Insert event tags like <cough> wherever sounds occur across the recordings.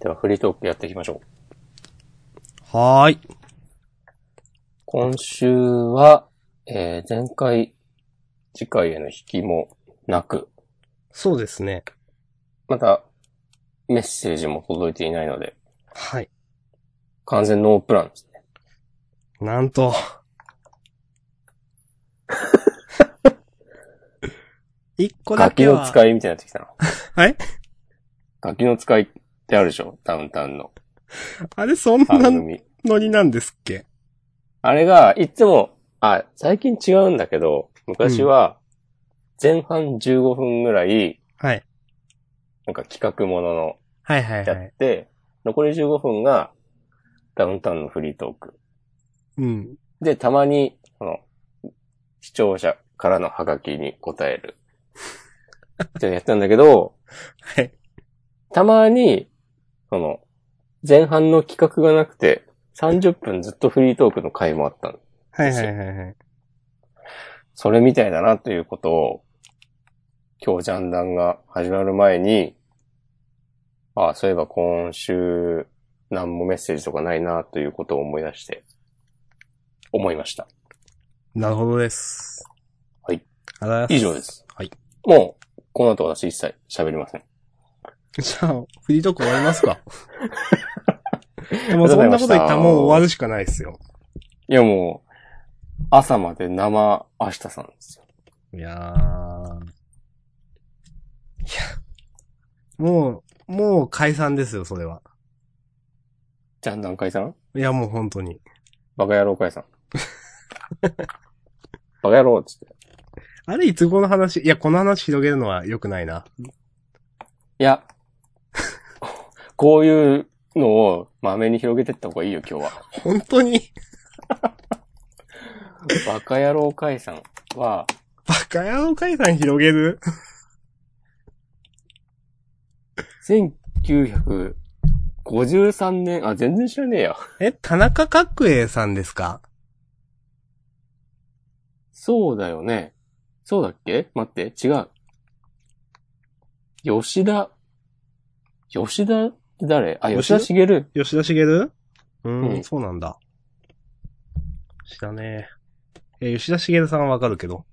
ではフリートークやっていきましょう。はーい。今週は、えー、前回、次回への引きもなく、そうですね。また、メッセージも届いていないので、はい。完全ノープランですね。なんと。<laughs> 一個だガキけは。の使いみたいになってきたな。<laughs> はい？ガキの使いってあるでしょ？ダウンタウンのあれ、そんな番組。ノリなんですっけ？あれが、いつも、あ、最近違うんだけど、昔は、前半15分ぐらい、はい。なんか企画もののはいはいやはい。って、残り15分が、ダウンタウンのフリートーク。うん。で、たまに、その、視聴者からのハガキに答える。<laughs> ってやったんだけど、はい。たまに、その、前半の企画がなくて、30分ずっとフリートークの回もあったの。はいはいはいはい。それみたいだなということを、今日ジャンダンが始まる前に、ああ、そういえば今週、何もメッセージとかないなということを思い出して、思いました。なるほどです。はい。以上で。す。はい。もう、この後私一切喋りません。<laughs> じゃあ、フリートーク終わりますか <laughs> でもそんなこと言ったらもう終わるしかないですよ。いやもう、朝まで生明日さんですよ。いやー。いや、もう、もう解散ですよ、それは。ジャンダン解散？いや、もう本当に。バカ野郎解散。<laughs> バカ野郎っつって。あれ、いつ頃の話？いや、この話広げるのは良くないな。いや、こういうのをまめに広げてった方がいいよ、今日は。本当に？バカ野郎解散は、バカ野郎解散広げる？1953年、あ、全然知らねえや。え、田中角栄さんですか？そうだよね。そうだっけ？待って、違う。吉田、吉田って誰あ、吉田茂？吉田茂？うーん、うんそうなんだ。知らねえ。え、吉田茂さんはわかるけど。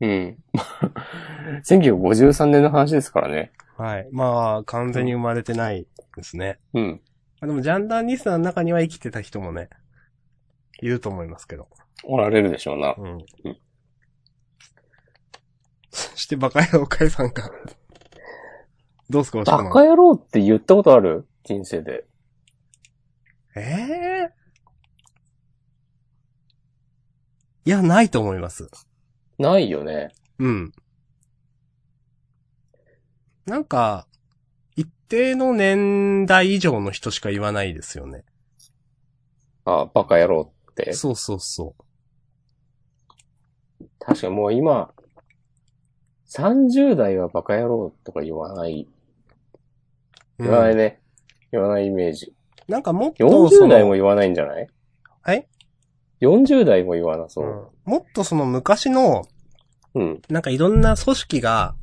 うん。<laughs> 1953年の話ですからね。はい。まあ、完全に生まれてないですね。うん。あでも、ジャンダンリスナーの中には生きてた人もね、いると思いますけど。おられるでしょうな。うん。うんそして、バカ野郎解散か。どうすか、バカ野郎って言ったことある？人生で。ええいや、ないと思います。ないよね。うん。なんか、一定の年代以上の人しか言わないですよね。あ、バカ野郎って？そうそうそ確かにもう今、30代はバカ野郎とか言わない。う。言わないうんね。言わないイメージ。なんかもっとそ40の、代も言わないんじゃない？はい、?40 代も言わなそうう。んもっとその昔の、うん。なんかいろんな組織が、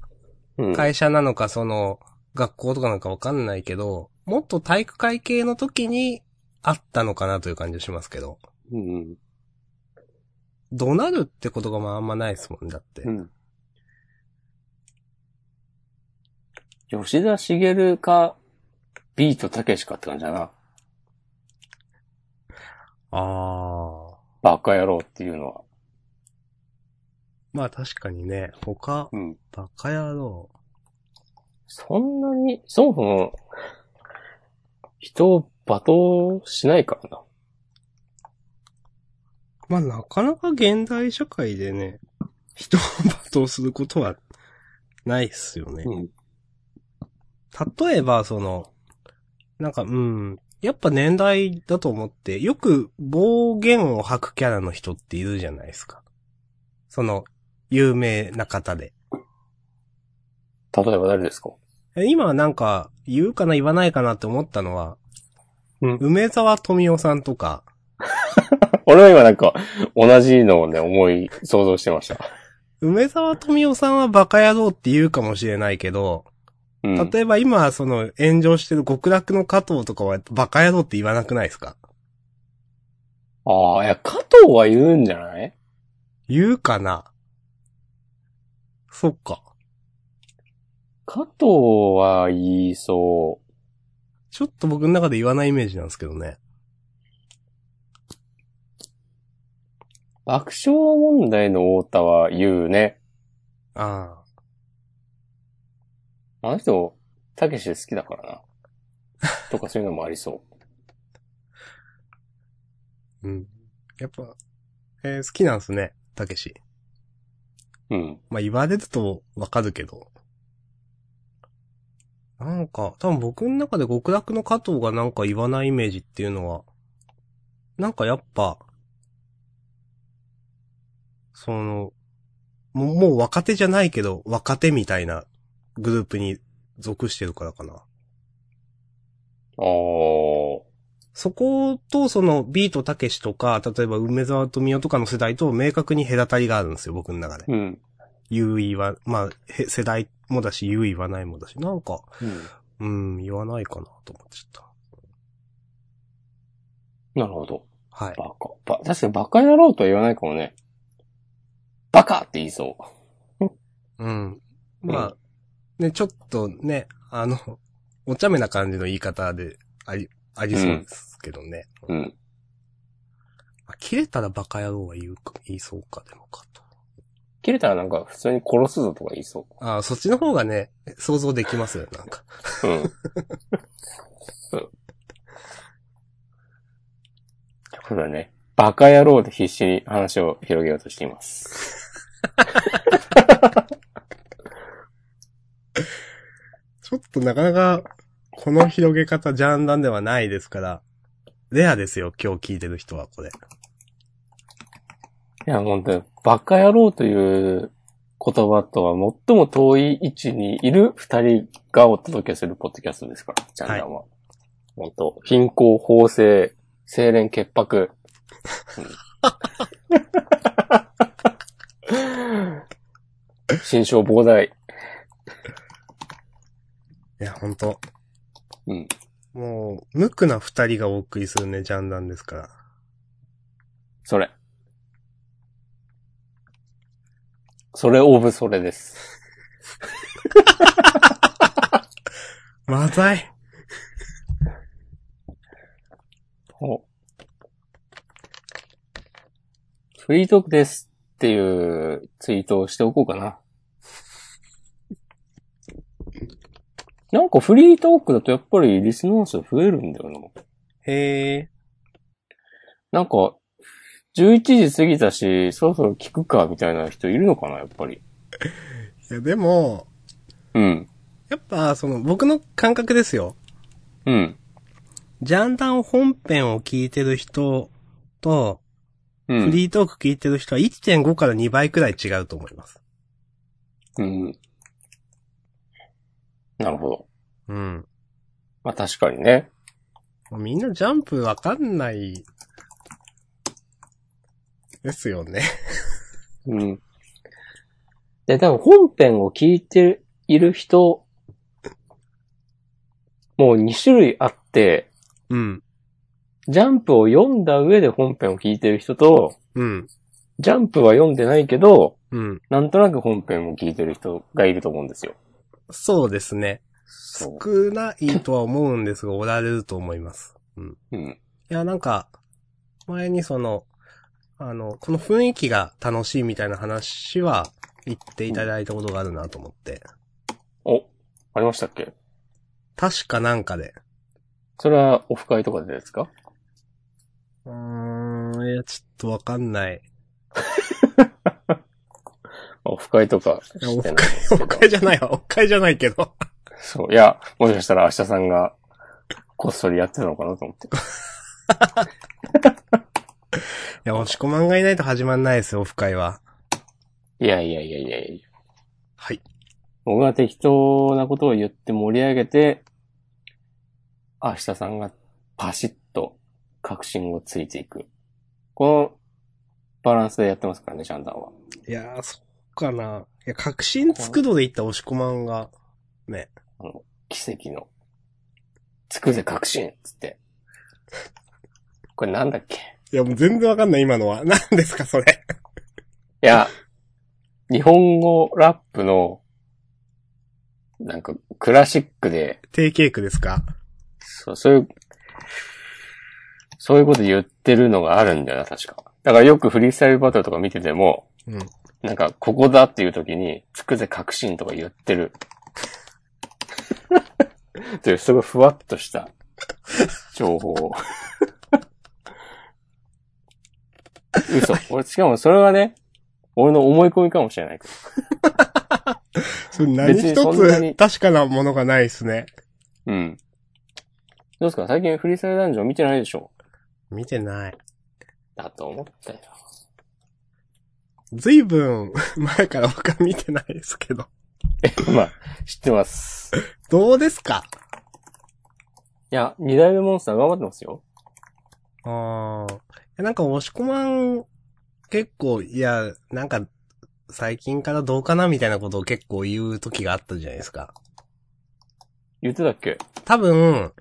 うん。会社なのかその、学校とかなんかわかんないけど、もっと体育会系の時にあったのかなという感じがしますけど、うん。怒鳴るってことがまああんまないですもんだって。うん。吉田茂か、ビートたけしかって感じだな。ああ。バカ野郎っていうのは。まあ確かにね、他、うん。バカ野郎。そんなに、そもそも、人を罵倒しないからな。まあなかなか現代社会でね、人を罵倒することはないっすよね。うん。例えば、その、なんか、うん、やっぱ年代だと思って、よく暴言を吐くキャラの人っているじゃないですか。その、有名な方で。例えば誰ですか？え今はなんか、言うかな言わないかなって思ったのは、うん梅沢富美男さんとか、<laughs> 俺は今なんか、同じのをね、思い、想像してました。梅沢富美男さんはバカ野郎って言うかもしれないけど、うん。例えば今、その、炎上してる極楽の加藤とかはバカ野郎って言わなくないですか？ああ、いや、加藤は言うんじゃない？言うかな？そっか。加藤は言いそう。ちょっと僕の中で言わないイメージなんですけどね。爆笑問題の太田は言うね。ああ。あの人、たけし好きだからな。とかそういうのもありそう <laughs> ん。やっぱ、えー好きなんですね、たけし。う。うん。まあ、言われるとわかるけど。なんか、多分僕の中で極楽の加藤がなんか言わないイメージっていうのは、なんかやっぱ、その、もうもう若手じゃないけど、若手みたいなグループに属してるからかな。ああ。そこと、その、ビートたけしとか、例えば梅沢富美男とかの世代と明確に隔たりがあるんですよ、僕の中で。うん。優位は、まあ、へ世代もだし、優位はないもだし、なんか、うん。うん、言わないかなと思っちゃっなるほど。た。はい。バカ。ば、確かにバカ野郎とは言わないかもね。バカって言いそう。うん。まあ、ね、ちょっとね、あの、お茶目な感じの言い方であり、ありそうですけどね。うん。あ切れたらバカ野郎は言うか、言いそうか、でもかと。切れたらなんか普通に殺すぞとか言いそああ、そっちの方がね、想像できますよ、なんか。う。<laughs> うん。うん。そうだね。バカ野郎で必死に話を広げようとしています。<laughs> ちょっとなかなか、この広げ方、ジャンダンではないですから、レアですよ、今日聞いてる人は、これ。いや、本当に、バカ野郎という言葉とは最も遠い位置にいる二人がお届けするポッドキャストですから、ジャンダンは。本当貧困、法制、清廉潔白。うん心象膨大。いや、ほんと。うん。もう、無垢な二人がお送りするね、ジャンダンですから。それ。それオブそれです。まざい。おフリートークですっていうツイートをしておこうかな。なんかフリートークだとやっぱりリスナー数増えるんだよな。へえ。なんか、11時過ぎたし、そろそろ聞くかみたいな人いるのかな、やっぱり。<laughs> いや、でも、うん。やっぱ、その、僕の感覚ですよ。うん。ジャンダン本編を聞いてる人と、うん。フリートーク聞いてる人は1.5から2倍くらい違うと思います。うん。なるほど。うん。まあ確かにね。みんなジャンプわかんない、ですよね。うん。で、多分本編を聞いている人、もう2種類あって、うん。ジャンプを読んだ上で本編を聞いてる人と、うん。ジャンプは読んでないけど、うん。なんとなく本編を聞いてる人がいると思うんですよ。そうですね。そ少ないとは思うんですが、おられると思います。うん。う。うん。いや、なんか、前にその、あの、この雰囲気が楽しいみたいな話は言っていただいたことがあるなと思って。お、ありましたっけ？確かなんかで。それはオフ会とかでですか？うーん、いや、ちょっとわかんない。<laughs> オフ会とかしてないオどフ会じゃないわ。オフ会じゃないけど。そう。いや、もしかしたら明日さんがこっそりやってたのかなと思って。<laughs> いや、押し込まんがいないと始まんないですよ、オフ会は。いやいやいやいやいや。はい。僕が適当なことを言って盛り上げて、明日さんがパシッと確信をついていく。このバランスでやってますからね、ジャンダンは。いやー、そっかな。いや、確信つくので言った押し込まんが、ね。あの、奇跡の、つくぜ確信つって。これなんだっけ？いや、もう全然わかんない、今のは。<laughs> 何ですか、それ。いや、日本語ラップの、なんか、クラシックで、低ケークですか？そう、そういう、そういうこと言ってるのがあるんだよな、確か。だからよくフリースタイルバトルとか見てても、うん。なんか、ここだっていう時に、つくぜ確信とか言ってる。<laughs> という、すごいふわっとした情報を。嘘。俺、しかもそれはね、俺の思い込みかもしれないけど。それ何別に一つ確かなものがないですね。うん。どうですか？最近フリースタイルダンジョン見てないでしょ？見てない。だと思ったよ。ずいぶん前から僕は見てないですけど。<laughs> まあ、知ってます。どうですか？いや、二代目モンスター頑張ってますよ。ああ。なんか、押し込まん、結構、いや、なんか、最近からどうかなみたいなことを結構言う時があったじゃないですか。言ってたっけ？多分、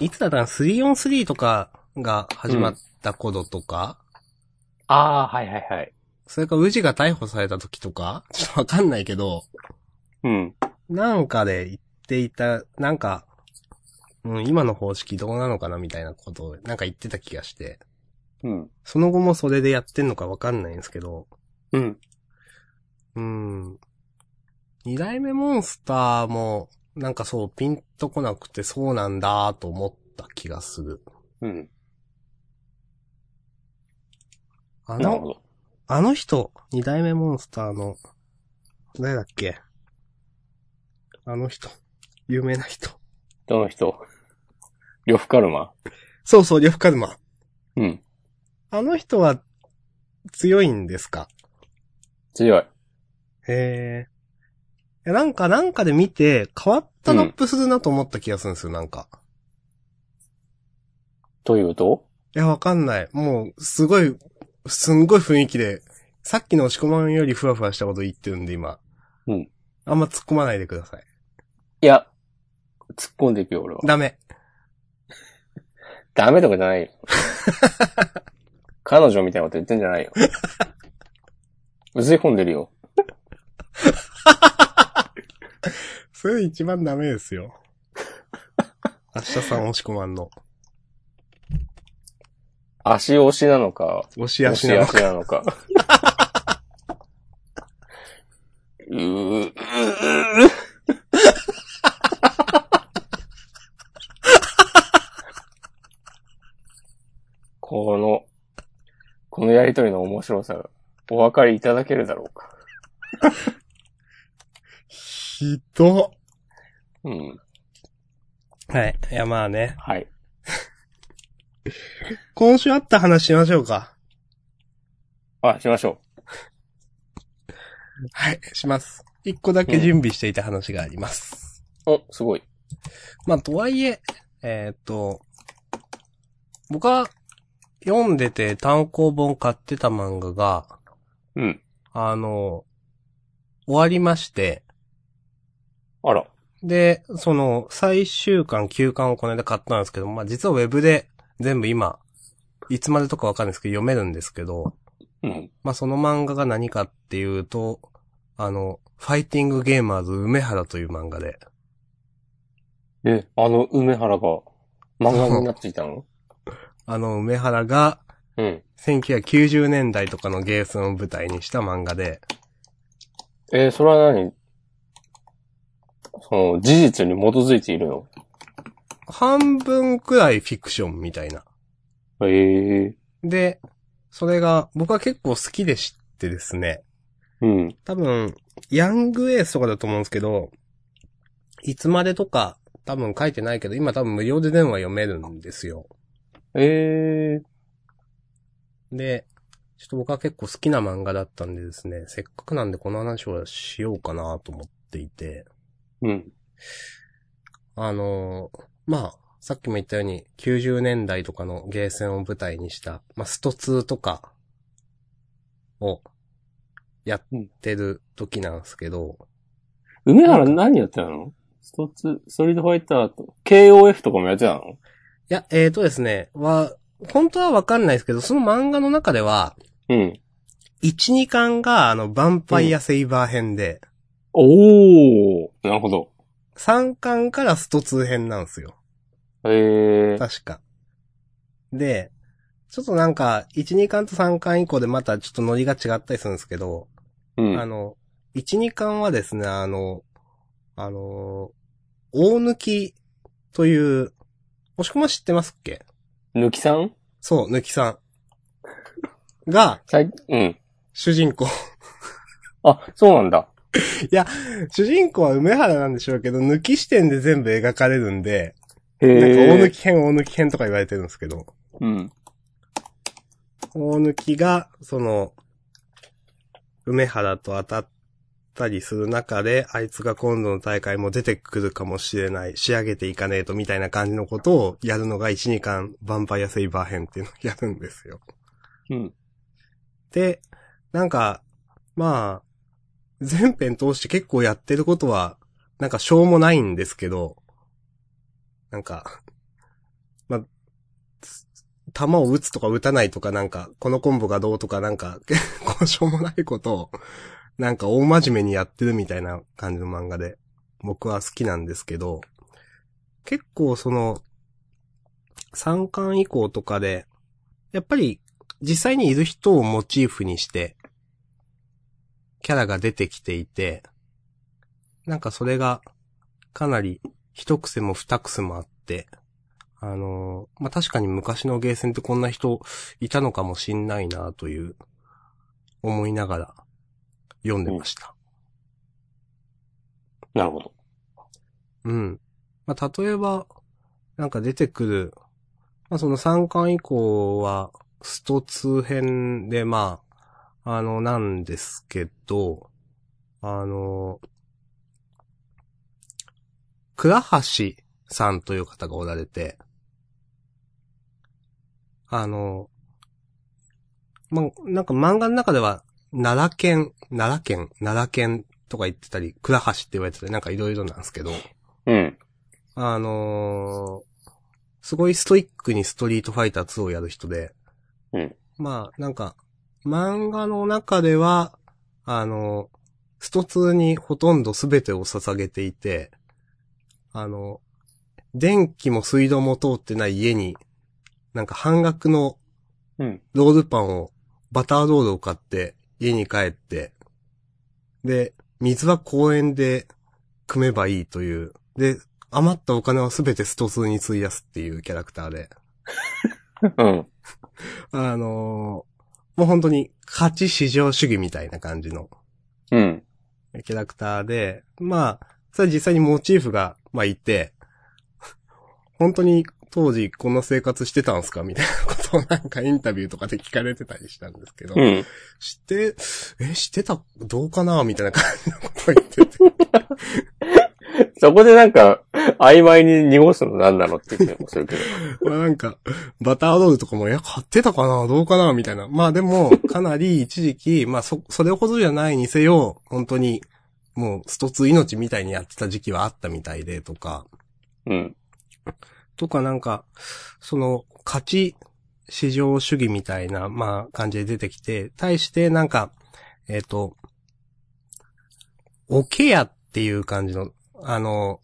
いつだったかな ?3on3 とかが始まった頃とか、ああ、はいはいはい。それか宇治が逮捕された時とか、<laughs> ちょっとわかんないけど、うん。なんかで言っていた、なんか、うん、今の方式どうなのかなみたいなことを、なんか言ってた気がして、うん。その後もそれでやってんのかわかんないんですけど、うん。うん。二代目モンスターも、なんかそう、ピンとこなくてそうなんだと思った気がする。うん。あの。あの人、二代目モンスターの、誰だっけ？あの人、有名な人。どの人？呂布カルマ？そうそう、リョフカルマ。うん。あの人は、強いんですか？強い。へえ。なんか、なんかで見て、変わったラップするなと思った気がするんですよ、なんか。というと？いや、わかんない。もう、すごい、すんごい雰囲気で、さっきの押し込まんよりふわふわしたこと言ってるんで、今。うん。あんま突っ込まないでください。いや、突っ込んでいくよ、俺は。ダメ。ダメとかじゃないよ。彼女みたいなこと言ってんじゃないよ。うずい込んでるよ。<laughs> それ一番ダメですよ。<laughs> 明日さん押し込まんの。足押しなのか、押し足なのか。足なのか。うー、うーこの、このやりとりの面白さ、お分かりいただけるだろうか。ひど。うん。はい。いや、まあね。はい。<laughs> 今週あった話しましょうか。あ、しましょはい。します。一個だけ準備していた話があります。う。お、すごい。まあ、とはいえ、えーっと、僕は読んでて単行本買ってた漫画が、うん。あの、終わりまして、あら。で、その、最終巻、休巻をこの間買ったんですけど、まあ実はウェブで全部今、いつまでとかわかんないですけど、読めるんですけど、うん。まあその漫画が何かっていうと、あの、ファイティングゲーマーズ梅原という漫画で、え、あの梅原が漫画になっていたの？<laughs> あの梅原がうん。1990年代とかのゲーセンを舞台にした漫画で、えーそれは何？その、事実に基づいているの？半分くらいフィクションみたいな。ええで、それが僕は結構好きでしてですね、うん。多分、ヤングエースとかだと思うんですけど、いつまでとか多分書いてないけど、今多分無料で電話読めるんですよ。ええで、ちょっと僕は結構好きな漫画だったんでですね、せっかくなんでこの話をしようかなと思っていて、うん。あのーまあ、さっきも言ったように90年代とかのゲーセンを舞台にした、まあ、スト2とかをやってる時なんですけど、梅原何やってたの？ストツ、ストリートファイターと、KOF とかもやってたの？いや、えーとですね、は、本当はわかんないですけど、その漫画の中では、うん。1、2巻が、あの、ヴァンパイアセイバー編で、おー、なるほど。3巻からスト2編なんですよ。へえ。確か。で、ちょっとなんか、1、2巻と3巻以降でまたちょっとノリが違ったりするんですけど、うん。あの、1、2巻はですね、あの、あの、大抜きという、もしくも知ってますっけ？抜きさん？そう、抜きさん。が、最うん。主人公。あ、そうなんだ。主人公は梅原なんでしょうけど、抜き視点で全部描かれるんで、へなんか大抜え。き編、大抜き編とか言われてるんですけど、うん。大抜きが、その、梅原と当たったりする中で、あいつが今度の大会も出てくるかもしれない、仕上げていかねえとみたいな感じのことをやるのが1、2巻、ヴァンパイアセイバー編っていうのをやるんですよ。うん。で、なんか、まあ、全編通して結構やってることは、なんかしょうもないんですけど、なんか、ま、弾を撃つとか撃たないとかなんか、このコンボがどうとかなんか、<laughs> 結構しょうもないことを、なんか大真面目にやってるみたいな感じの漫画で、僕は好きなんですけど、結構その、3巻以降とかで、やっぱり実際にいる人をモチーフにして、キャラが出てきていて、なんかそれが、かなり、一癖も二癖もあって、あのーまあ、確かに昔のゲーセンってこんな人いたのかもしんないなという、思いながら、読んでました。なるほど。うん。まあ、例えば、なんか出てくる、まあ、その3巻以降は、スト2編で、まあ、あの、なんですけど、あの、倉橋さんという方がおられて、あの、ま、なんか漫画の中では、奈良県、奈良県、奈良県とか言ってたり、倉橋って言われてたり、なんかいろいろなんですけど、うん。あのーすごいストイックにストリートファイター2をやる人で、うん。まあ、なんか、漫画の中では、あの、スト2にほとんど全てを捧げていて、あの、電気も水道も通ってない家に、なんか半額のうん。ロールパンを、バターロールを買って、家に帰って、で、水は公園で汲めばいいという。で、余ったお金はすべてスト2に費やすっていうキャラクターで。うん。あのーもう本当に価値至上主義みたいな感じのうん。キャラクターで、まあ、それは実際にモチーフが、まあいて、本当に当時この生活してたんすかみたいなことをなんかインタビューとかで聞かれてたりしたんですけど、うん。知って、え、知ってたどうかなみたいな感じのことを言ってて。<laughs> そこでなんか、曖昧に濁すの何なのって言ってもするけど。<laughs> まあなんか、バターロールとかも、いや、買ってたかなどうかなみたいな。まあでも、かなり一時期、まあそ、それほどじゃないにせよ、本当に、もう、ストツ命みたいにやってた時期はあったみたいで、とか、うん。とかなんか、その、価値市場主義みたいな、まあ、感じで出てきて、対してなんか、えっ、と、おけやっていう感じの、あの、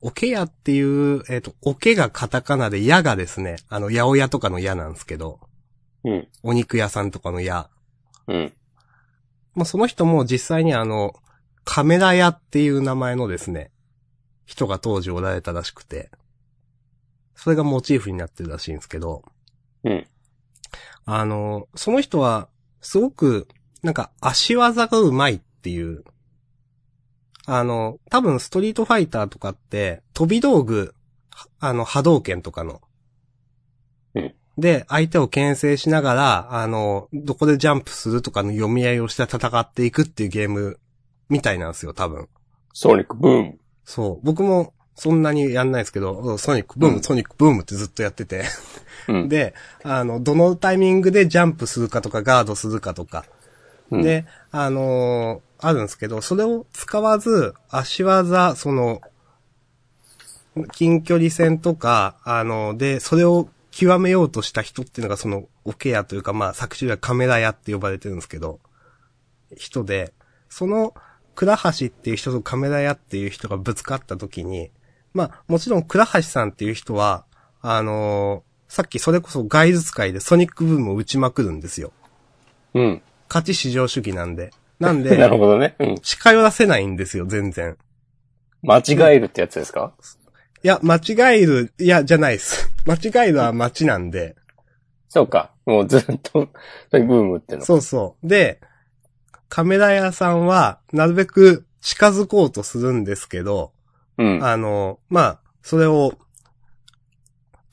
おけやっていう、えっ、と、おけがカタカナで、やがですね、あの、八百屋とかのやなんですけど、うん。お肉屋さんとかのや。うん。まあ、その人も実際にあの、カメラ屋っていう名前のですね、人が当時おられたらしくて、それがモチーフになってるらしいんですけど、うん。あの、その人は、すごく、なんか、足技がうまいっていう、あの、多分ストリートファイターとかって、飛び道具、はあの、波動拳とかの。うんで、相手を牽制しながら、あの、どこでジャンプするとかの読み合いをして戦っていくっていうゲームみたいなんですよ、多分。ソニックブーム。そう。僕もそんなにやんないですけど、ソニックブーム、うんソニックブームってずっとやってて。うん。で、あの、どのタイミングでジャンプするかとか、ガードするかとか。うん、で、あのーあるんですけど、それを使わず、足技、その、近距離戦とか、あの、で、それを極めようとした人っていうのがその、オケアというか、まあ、作中ではカメラ屋って呼ばれてるんですけど、人で、その、倉橋っていう人とカメラ屋っていう人がぶつかった時に、まあ、もちろん倉橋さんっていう人は、あのーさっきそれこそガイズ使いでソニックブームを打ちまくるんですよ。うん。勝ち至上主義なんで。なん <laughs> なるで、ほどね。うん。近寄らせないんですよ、全然。間違えるってやつですか？いや、間違える、いや、じゃないです。<laughs> 間違えるは街なんで。そうか。もうずっと、<laughs> ブームっての。そうそう。で、カメラ屋さんは、なるべく近づこうとするんですけど、うん。あの、まあ、それを、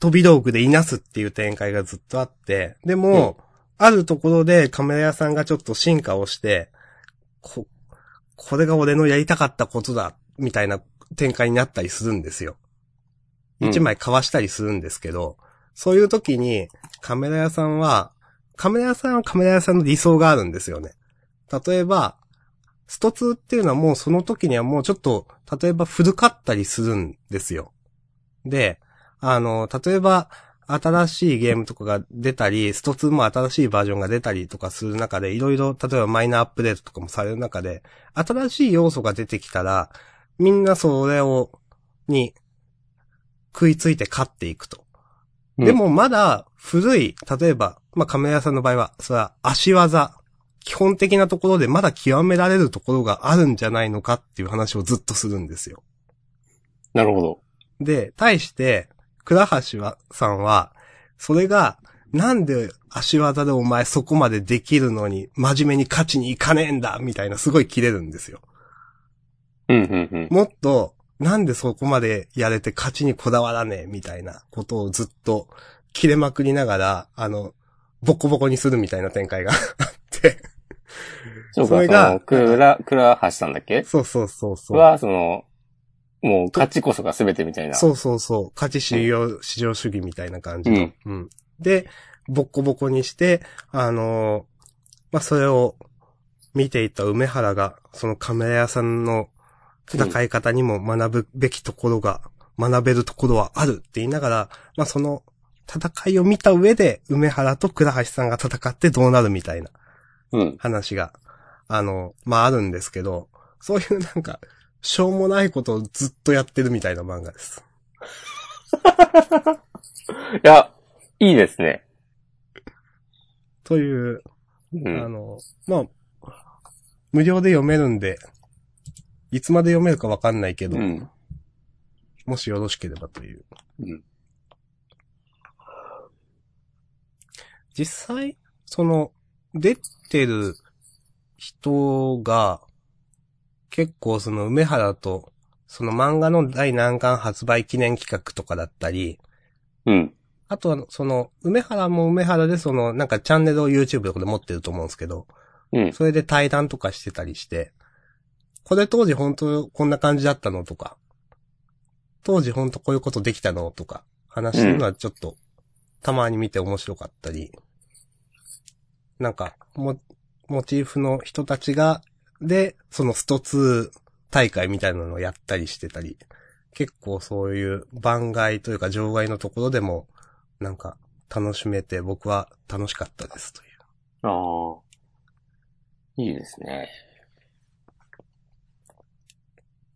飛び道具でいなすっていう展開がずっとあって、でも、あるところでカメラ屋さんがちょっと進化をして、こ、これが俺のやりたかったことだ、みたいな展開になったりするんですよ。うん一枚かわしたりするんですけど、そういう時にカメラ屋さんは、カメラ屋さんはカメラ屋さんの理想があるんですよね。例えば、スト2っていうのはもうその時にはもうちょっと、例えば古かったりするんですよ。で、あの、例えば、新しいゲームとかが出たり、スト2も新しいバージョンが出たりとかする中で、いろいろ、例えばマイナーアップデートとかもされる中で、新しい要素が出てきたら、みんなそれを、に、食いついて勝っていくと。うんでもまだ古い、例えば、まあ、カメラ屋さんの場合は、それは足技、基本的なところでまだ極められるところがあるんじゃないのかっていう話をずっとするんですよ。なるほど。で、対して、倉橋は、さんは、それが、なんで足技でお前そこまでできるのに、真面目に勝ちに行かねえんだみたいなすごい切れるんですよ。うん、うん、うん。もっと、なんでそこまでやれて勝ちにこだわらねえみたいなことをずっと切れまくりながら、あの、ボコボコにするみたいな展開が。そうか、そそれがの、倉、倉橋さんだっけ？そうそうそうそう。は、その、もう勝ちこそが全てみたいな。そうそうそう。勝ち至上、至上主義みたいな感じの。うん。で、ボッコボコにして、あのーまあ、それを見ていた梅原が、そのカメラ屋さんの戦い方にも学ぶべきところが、学べるところはあるって言いながら、まあ、その戦いを見た上で、梅原と倉橋さんが戦ってどうなるみたいなうん。話が、あの、まあ、あるんですけど、そういうなんか、しょうもないことをずっとやってるみたいな漫画です。<laughs> いや、いいですね。という、うん。あの、まあ、無料で読めるんで、いつまで読めるかわかんないけど、うん。もしよろしければという。うん。実際、その、出てる人が、結構その梅原と、その漫画の第何巻発売記念企画とかだったり、うん。あとは、その、梅原も梅原でその、なんかチャンネルを YouTube とかで持ってると思うんですけど、うん。それで対談とかしてたりして、これ当時本当こんな感じだったのとか、当時本当こういうことできたのとか、話するのはちょっと、たまに見て面白かったり、なんか、モモチーフの人たちが、で、そのスト2大会みたいなのをやったりしてたり、結構そういう番外というか場外のところでも、なんか楽しめて僕は楽しかったですという。ああ。いいですね。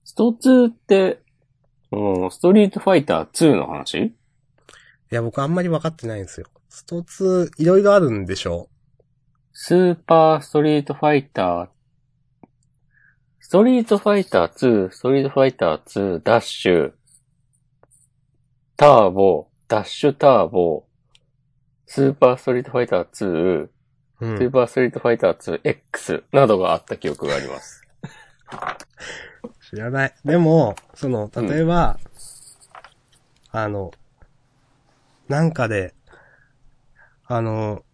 スト2って、うん、ストリートファイター2の話？いや、僕あんまり分かってないんですよ。スト2、いろいろあるんでしょスーパーストリートファイター、ストリートファイター2、ストリートファイター2、ダッシュ、ターボ、ダッシュターボ、スーパーストリートファイター2、う。うん。スーパーストリートファイター 2X などがあった記憶があります。知らない。でも、その、例えば、あの、なんかで、あの、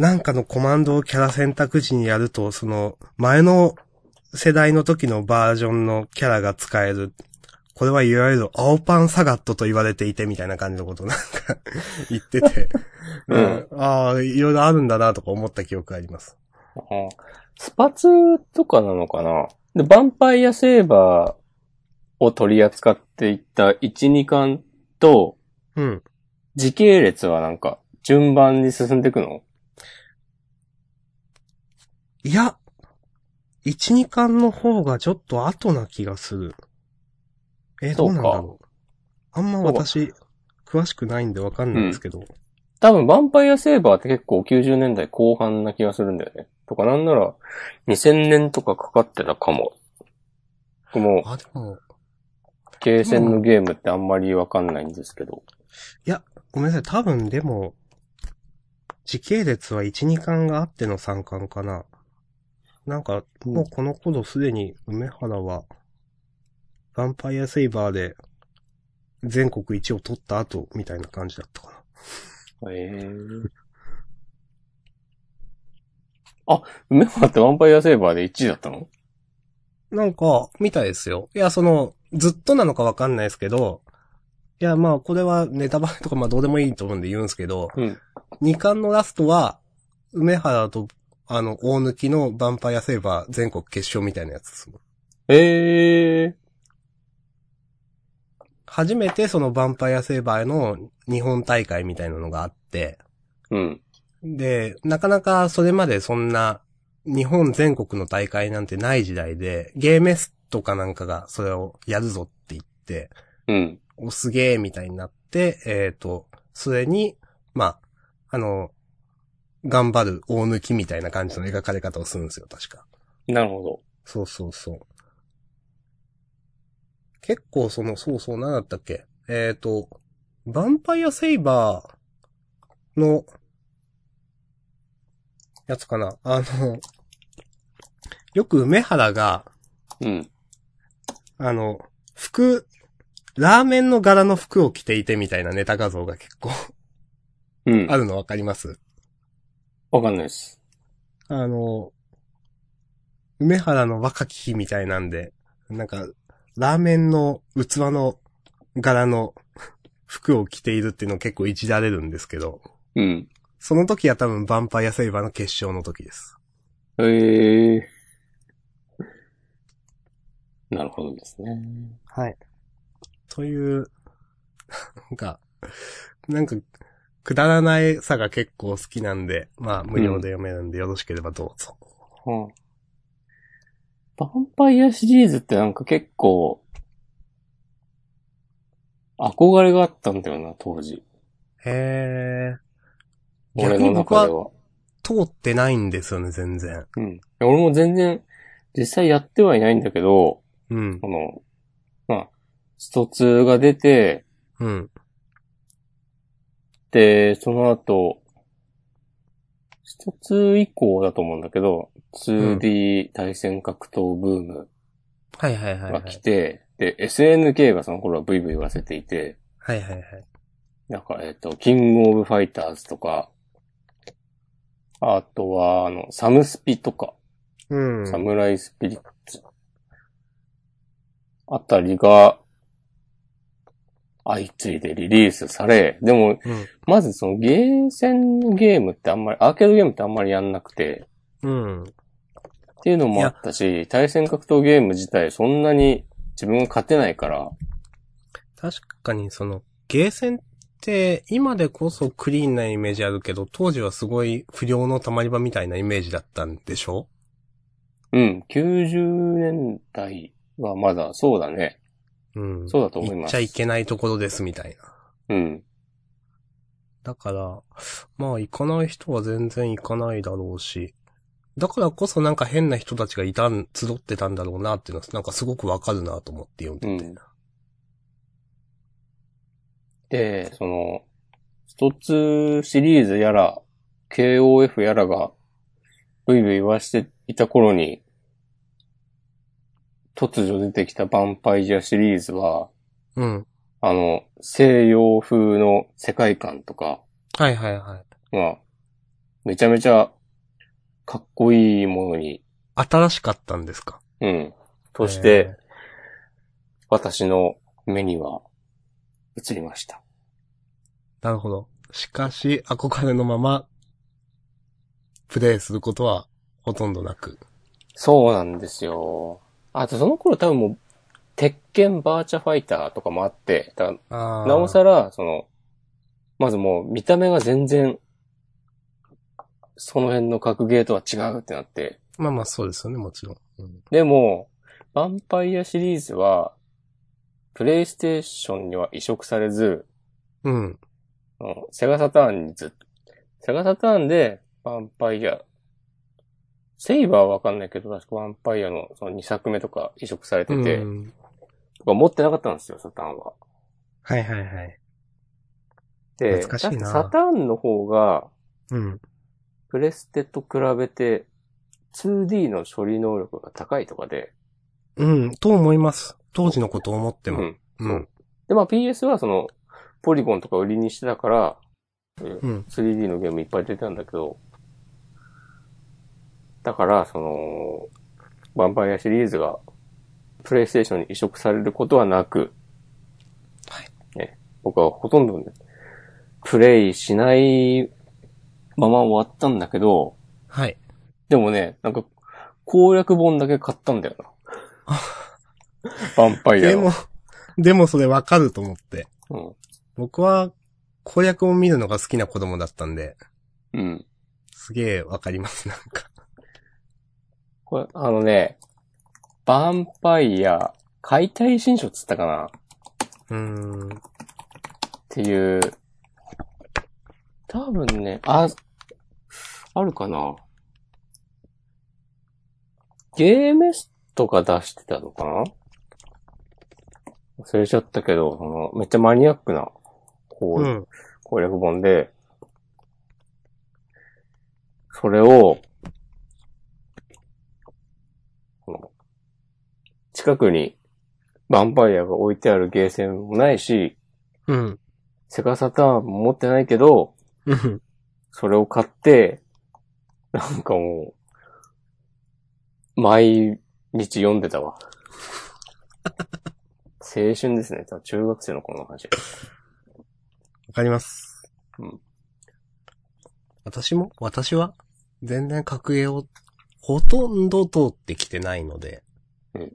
なんかのコマンドをキャラ選択時にやると、その、前の世代の時のバージョンのキャラが使える。これはいわゆる青パンサガットと言われていてみたいな感じのことをなんか言ってて、うんああ、いろいろあるんだなとか思った記憶があります。あスパツとかなのかな？で、ヴァンパイアセーバーを取り扱っていった1、2巻と、うん。時系列はなんか、順番に進んでいくの？いや、1、2巻の方がちょっと後な気がする。え、どうなんだろう。あんま私、詳しくないんでわかんないですけど。多分、ヴァンパイアセーバーって結構90年代後半な気がするんだよね。とか、なんなら、2000年とかかかってたかも。もう、あ、でも、ゲーセンのゲームってあんまりわかんないんですけど。ごめんなさい。多分でも、時系列は1、2巻があっての3巻かな。なんか、もうこの頃すでに梅原は、ヴァンパイアセイバーで全国一を取った後みたいな感じだったかな。へえ。あ、梅原ってヴァンパイアセーバーで1位だったの？なんか、みたいですよ。いや、その、ずっとなのかわかんないですけど、いや、まあ、これはネタバレとかまあどうでもいいと思うんで言うんですけど、うん。2巻のラストは、梅原と、あの、大抜きのヴァンパイアセーバー全国決勝みたいなやつですもん。へえ。初めてそのヴァンパイアセーバーの日本大会みたいなのがあって、うん。で、なかなかそれまでそんな日本全国の大会なんてない時代で、ゲーメスとかなんかがそれをやるぞって言って、うん。おすげーみたいになって、えっ、と、それに、まあ、あの、頑張る大抜きみたいな感じの描かれ方をするんですよ、確か。なるほど。そうそうそう。結構その、そうそう、何だったっけ？えっ、と、ヴァンパイアセイバーの、やつかな？あの、よく梅原が、うん。あの、服、ラーメンの柄の服を着ていてみたいなネタ画像が結構うん。<laughs> あるのわかります？わかんないです。あの、梅原の若き日みたいなんで、なんか、ラーメンの器の柄の服を着ているっていうの結構いじられるんですけど、うん。その時は多分ヴァンパイアセイバーの決勝の時です。へえ。なるほどですね。はい。という、なんか、なんか、くだらないさが結構好きなんで、まあ無料で読めるんでよろしければどうぞ。はあ、ヴァンパイアシリーズってなんか結構、憧れがあったんだよな、当時。へー。俺の中では。通ってないんですよね、全然。うん。俺も全然、実際やってはいないんだけど、うんこ。の、まあ、スト2が出て、うん。で、その後、スト2以降だと思うんだけど、2D 対戦格闘ブームはいはいはい、はが来い。て、で、SNK がその頃はブイブイ言わせていて、はいはいはい。なんか、えっ、と、キングオブファイターズとか、あとは、あの、サムスピとか、うん。サムライスピリッツあたりが、相次いでリリースされ、でも、うん。まずそのゲーセンのゲームってあんまり、アーケードゲームってあんまりやんなくて、うん。っていうのもあったし、対戦格闘ゲーム自体そんなに自分が勝てないから、確かにその、ゲーセンって今でこそクリーンなイメージあるけど、当時はすごい不良の溜まり場みたいなイメージだったんでしょ？うん、90年代はまだそうだね。うん。そうだと思います行っちゃいけないところですみたいな。うん。だから、まあ行かない人は全然行かないだろうし、だからこそなんか変な人たちがいたん、集ってたんだろうなっていうのはなんかすごくわかるなと思って読んでて。うんで、その、スト2シリーズやら、KOF やらが、ブイブイ言わしていた頃に、突如出てきたヴァンパイアシリーズは、うん。あの、西洋風の世界観とか、はいはいはい。まあ、めちゃめちゃ、かっこいいものに、新しかったんですか？うん。として、私の目には映りました。なるほど。しかし、憧れのまま、プレイすることはほとんどなく。そうなんですよ。あとその頃多分もう、鉄拳バーチャファイターとかもあって、だ。なおさら、その、まずもう見た目が全然、その辺の格ゲーとは違うってなって。まあまあそうですよね、もちろん。うん、でも、ヴァンパイアシリーズは、プレイステーションには移植されず、うん。うんセガサターンにずっセガサターンで、ヴァンパイア、セイバーはわかんないけど、確かヴァンパイアのその2作目とか移植されてて、うん持ってなかったんですよ、サターンは。はいはいはい。で、しいなサターンの方が、うん。プレステと比べて 2D の処理能力が高いとかで、うん、と思います。当時のことを思っても。うん。うん。で、まあ PS はその、ポリゴンとか売りにしてたから、うんうん。3D のゲームいっぱい出てたんだけど、だから、その、ヴァンパイアシリーズが、プレイステーションに移植されることはなく、はい。ね、僕はほとんどね、プレイしないまま終わったんだけど、はい。でもね、なんか、攻略本だけ買ったんだよな。ヴァンパイアの。でも、でもそれわかると思って。うん。僕は、攻略を見るのが好きな子供だったんで、うん。すげえわかります、なんか。これ、あのね、ヴァンパイア、解体新書っつったかな？っうーん。ていう、多分ね、あ、あるかな？ゲーメスとか出してたのかな？忘れちゃったけど、その、めっちゃマニアックな、こう、うん。攻略本で、それを、この近くにヴァンパイアが置いてあるゲーセンもないし、うん。セガサターンも持ってないけど、うん。それを買って、なんかもう、毎日読んでたわ。青春ですね。中学生の頃の話。わかります。うん。私も？私は？全然格ゲーをほとんど通ってきてないので。うん。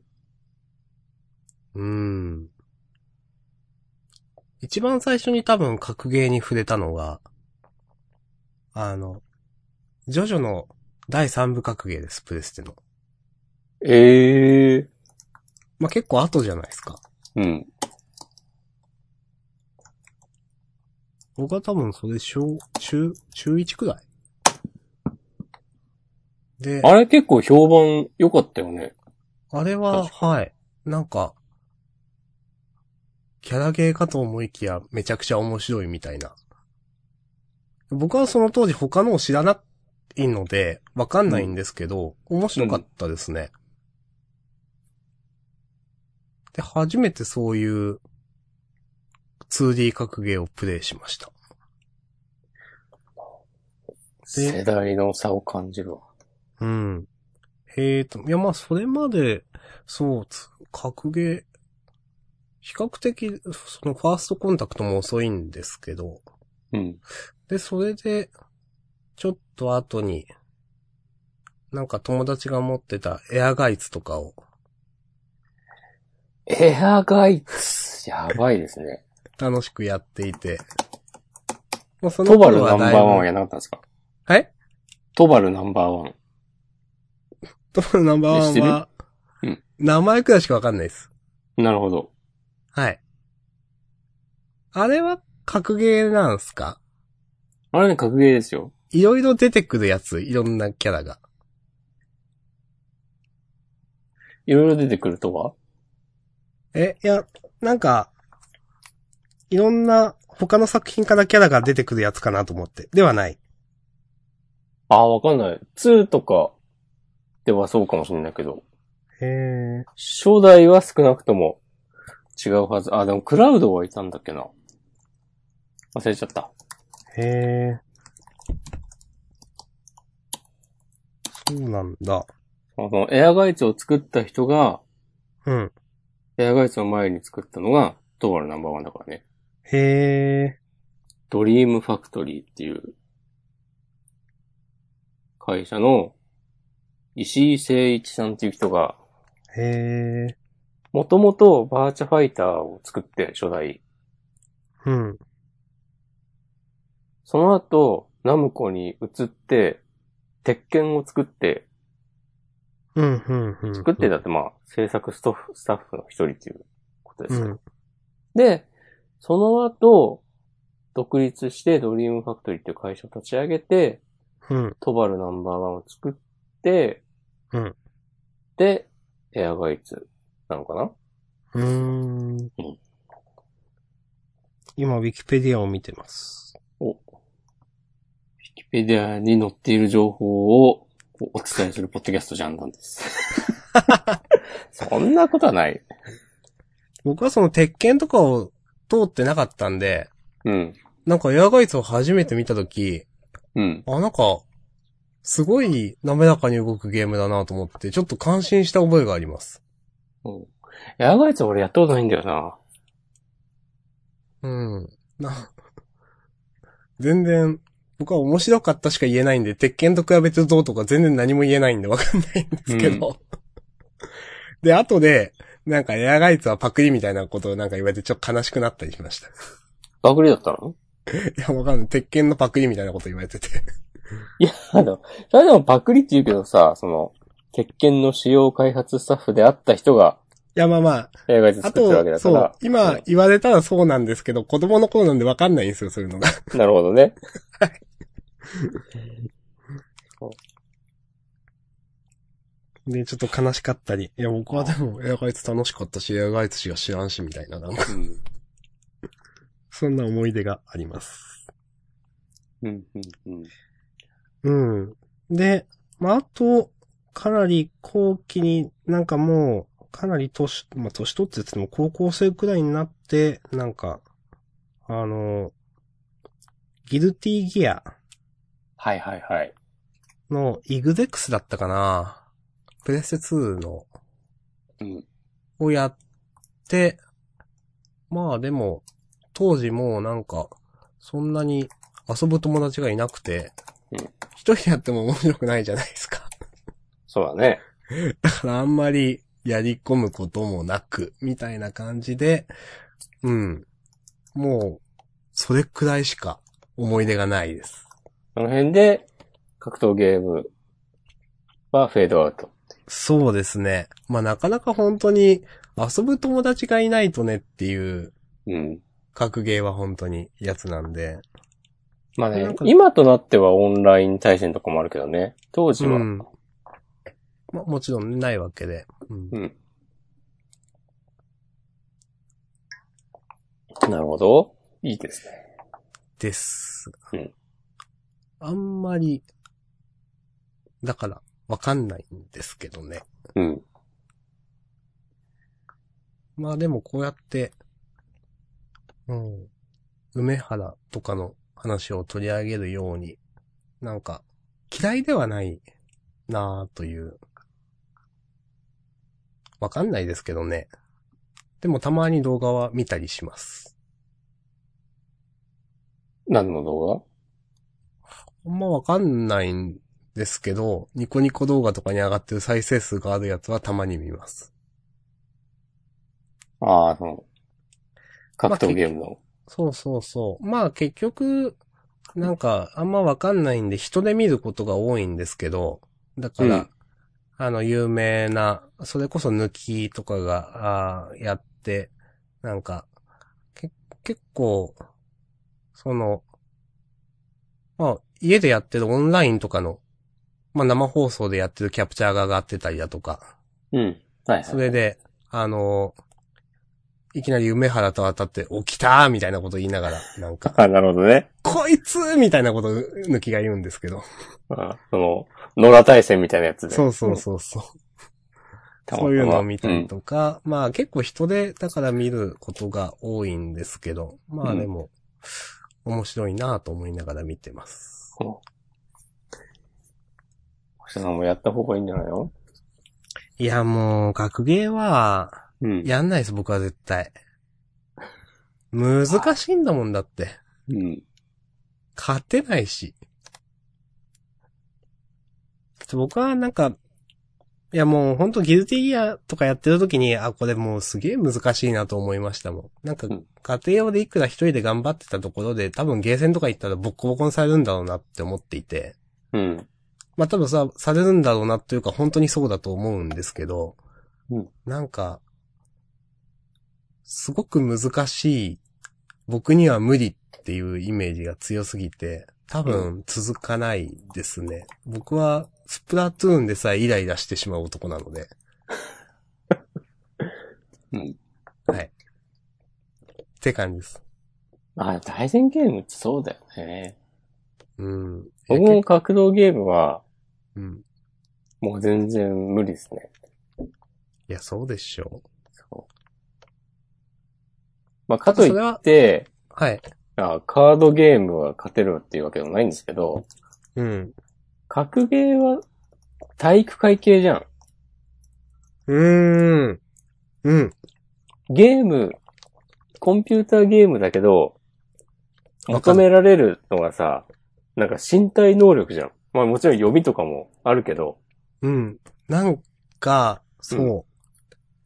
うーん。一番最初に多分格ゲーに触れたのが、あの、ジョジョの第三部格ゲーです、プレステの。ええまあ、結構後じゃないですか。うん。僕は多分それ小、中、中1くらいで、あれ結構評判良かったよね。あれは、はい。なんか、キャラゲーかと思いきやめちゃくちゃ面白いみたいな。僕はその当時他のを知らないので、わかんないんですけど、面白かったですね。で、初めてそういう 2D 格ゲーをプレイしました。で世代の差を感じるわ。うん。えーと、いやまあそれまで、そう、つ格ゲー、比較的、そのファーストコンタクトも遅いんですけど、うん。で、それで、ちょっと後に、なんか友達が持ってたエアガイツとかを、エアガイツ、やばいですね。楽しくやっていて、もうそトバルナンバーワンはやらなかったんですか？はいトバルナンバーワン。トバルナンバーワンはうん、名前くらいしかわかんないです。なるほど。はい。あれは格ゲーなんすか？あれね、格ゲーですよ。いろいろ出てくるやつ、いろんなキャラが。いろいろ出てくるとは？え、いや、なんか、いろんな他の作品からキャラが出てくるやつかなと思って。ではない。ああ、わかんない。2とかではそうかもしれないけど、へえ。初代は少なくとも違うはず。あ、でもクラウドはいたんだっけな。忘れちゃった。へえ。そうなんだ。そのエアガイツを作った人が、うん。エアガイツの前に作ったのが、トバルナンバーワンだからね。へえ。ドリームファクトリーっていう会社の石井誠一さんっていう人が、へえ。もともとバーチャファイターを作って、初代。うん。その後、ナムコに移って、鉄拳を作って、うん、うん、うん。作ってだってまあ、制作ストフスタッフの一人っていうことですよ。うん。で、その後、独立してドリームファクトリーっていう会社を立ち上げて、うん。トバルナンバーワンを作って、うんで、エアガイツなのかな？うーん。今、ウィキペディアを見てます。お。ウィキペディアに載っている情報をお伝えするポッドキャストジャンダンです。<laughs> そんなことはない。僕はその鉄拳とかを通ってなかったんで、うん。なんかエアガイツを初めて見たとき、うん。あ、なんか、すごい滑らかに動くゲームだなと思って、ちょっと感心した覚えがあります。うんエアガイツ俺やったことないんだよな。うん。な、全然、僕は面白かったしか言えないんで、鉄拳と比べてどうとか全然何も言えないんでわかんないんですけど。<laughs> で、後で、なんかエアガイツはパクリみたいなことをなんか言われてちょっと悲しくなったりしました。バグリだったの？いや、わかんない。鉄拳のパクリみたいなこと言われてて。いや、あの、それでもパクリって言うけどさ、その、鉄拳の使用開発スタッフであった人がいや、まあまあ、エアガイツあ作ってるわけと、そうだから。、今言われたらそうなんですけど、子供の頃なんでわかんないんですよ、そういうのが。なるほどね。で、ちょっと悲しかったり。いや、僕はでも、エアガイツ楽しかったし、エアガイツしか知らんし、みたいな、なんか、うん。そんな思い出があります。うん、うん、うん。うん。で、まあ、あと、かなり後期になんかもう、かなり年、まあ、年取って言っても高校生くらいになって、なんか、あの、ギルティギアはいはいはい。のイグゼックスだったかなプレステ2の、うん。をやって、まあでも、当時もうなんか、そんなに遊ぶ友達がいなくてうん、一人でやっても面白くないじゃないですか。そうだね。<laughs> だからあんまりやり込むこともなく、みたいな感じで、うん。もう、それくらいしか思い出がないです。その辺で、格闘ゲームはフェードアウト。そうですね。まあなかなか本当に遊ぶ友達がいないとねっていううん。格ゲーは本当にやつなんで。まあね今となってはオンライン対戦とかもあるけどね。当時は、うん。まあもちろんないわけで。うんうん。なるほど。いいですね。です。うんあんまり、だから、わかんないんですけどね。うん。まあでもこうやって、うん。梅原とかの話を取り上げるように、なんか、嫌いではないなぁという。わかんないですけどね。でもたまに動画は見たりします。何の動あんまわかんないんですけど、ニコニコ動画とかに上がってる再生数があるやつはたまに見ます。画ああ、その、格闘ゲームの？そうそうそう。まあ結局、なんかあんまわかんないんで人で見ることが多いんですけど、だから、うんあの有名な、それこそ抜きとかが、あーやって、なんか、け、結構、その、まあ家でやってるオンラインとかの、まあ生放送でやってるキャプチャーが上がってたりだとか、うん。はいはい。それで、あの、いきなり梅原と当たって、起きたーみたいなこと言いながら、なんか、<laughs> あ、なるほどね。こいつみたいなこと抜きが言うんですけど。<laughs> あその、野良対戦みたいなやつで。そうそうそうそう。そういうのを見たりとか、まあ結構人でだから見ることが多いんですけど、まあでも、面白いなぁと思いながら見てます。うん。星さんもやった方がいいんじゃないの？いやもう、格ゲーは、うん。やんないです僕は絶対。難しいんだもんだって。うん。勝てないし。僕はなんか、いやもうほんとギルティギアとかやってる時に、あ、これもうすげえ難しいなと思いましたもん。なんかうん、家庭用でいくら一人で頑張ってたところで、多分ゲーセンとか行ったらボッコボコにされるんだろうなって思っていて。うん。まあ多分さ、されるんだろうなというか本当にそうだと思うんですけど、うんなんか、すごく難しい、僕には無理っていうイメージが強すぎて、多分続かないですね。僕はスプラトゥーンでさえイライラしてしまう男なので。うん。はい。って感じです。あ、対戦ゲームってそうだよね。うん。僕も格闘ゲームは、うん。もう全然無理ですね。いや、そうでしょそう。まあ、かといって、う。はい。あカードゲームは勝てるっていうわけでもないんですけど、うん。格ゲーは体育会系じゃん。うーん。うん。ゲーム、コンピューターゲームだけど、わかる求められるのがさ、なんか身体能力じゃん。まあもちろん読みとかもあるけど、うん。なんか、そう。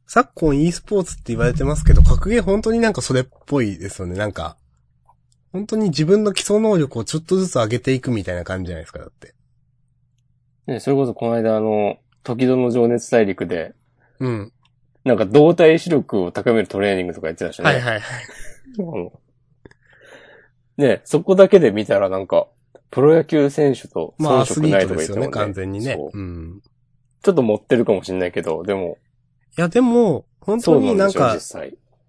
昨今 e スポーツって言われてますけど、格ゲー本当になんかそれっぽいですよね。なんか、本当に自分の基礎能力をちょっとずつ上げていくみたいな感じじゃないですか、だって。ね、それこそこの間あの、時戸の情熱大陸で、うん。なんか動体視力を高めるトレーニングとかやってたしね。はいはいはい。うんね、そこだけで見たらなんか、プロ野球選手と遜色ないとか言っても完全にねそう。うん。ちょっと持ってるかもしれないけど、でも、いやでも、本当になんか。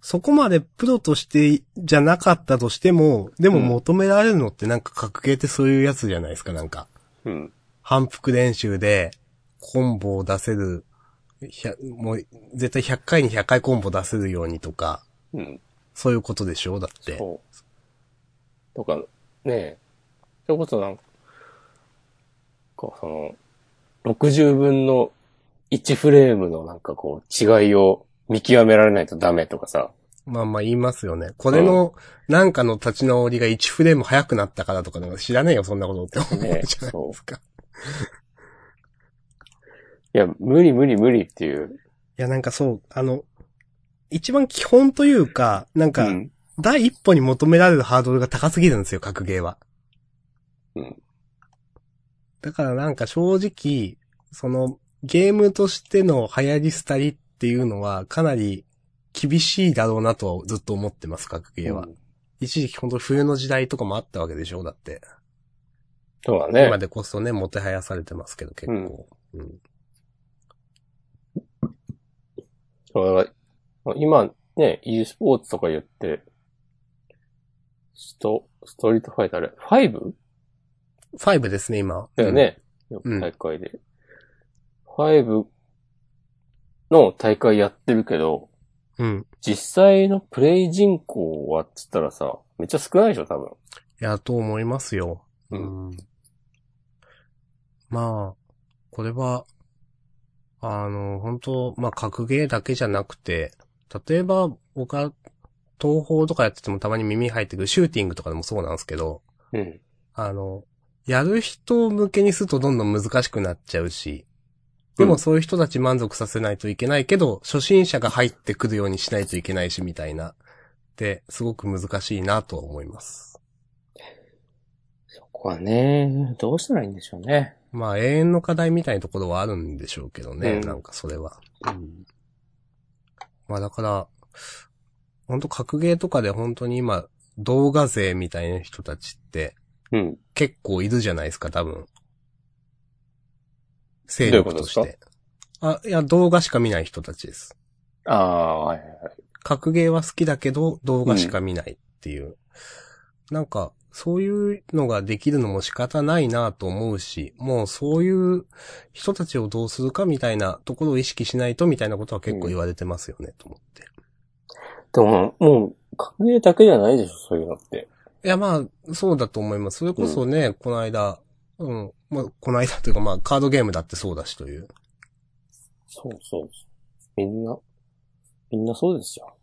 そこまでプロとしてじゃなかったとしても、でも求められるのってなんか格ゲーってそういうやつじゃないですか、なんか。うん。反復練習で、コンボを出せる、もう、絶対100回に100回コンボ出せるようにとか、うん。そういうことでしょ？だって。そう。とか、ねえ。それこそなんか、こう、その、60分の1フレームのなんかこう、違いを見極められないとダメとかさ。まあまあ言いますよね。これの、なんかの立ち直りが1フレーム早くなったからとか、なんか知らねえよ、そんなことって思うじゃないねですか。いや、無理無理無理っていう。いや、なんかそう、あの、一番基本というか、なんか、うん。第一歩に求められるハードルが高すぎるんですよ、格ゲーは。うん。だからなんか正直、その、ゲームとしての流行り廃りっていうのはかなり厳しいだろうなとはずっと思ってます、格ゲーは。うん一時期本当冬の時代とかもあったわけでしょだって。そうだね。今でこそね、もてはやされてますけど、結構。うん。そうだから今ね、e スポーツとか言って、スト、ストリートファイターあれ、5? 5ですね、今。だよね。うん大会で。5の大会やってるけど、うん。実際のプレイ人口はっつったらさ、めっちゃ少ないでしょ、多分。いや、と思いますよ。ううん。まあ、これは、あの、本当まあ、格ゲーだけじゃなくて、例えば、僕は、東宝とかやっててもたまに耳入ってくるシューティングとかでもそうなんですけど、うん。あの、やる人向けにするとどんどん難しくなっちゃうし、でもそういう人たち満足させないといけないけど、初心者が入ってくるようにしないといけないし、みたいな。って、すごく難しいなとは思います。そこはね、どうしたらいいんでしょうね。まあ、永遠の課題みたいなところはあるんでしょうけどね、うんなんかそれは。うん。まあだから、本当格ゲーとかで本当に今、動画勢みたいな人たちってうん。結構いるじゃないですか、多分。勢力として。あ、いや、動画しか見ない人たちです。ああ、はいはいはい。格ゲーは好きだけど、動画しか見ないっていう。なんか、そういうのができるのも仕方ないなと思うし、もうそういう人たちをどうするかみたいなところを意識しないとみたいなことは結構言われてますよね、と思って。でも、もう、格ゲーだけじゃないでしょ、そういうのって。いや、まあ、そうだと思います。それこそね、この間、うん、まあ、この間というかまあ、カードゲームだってそうだしという。そうそう。みんな、みんなそうですよ。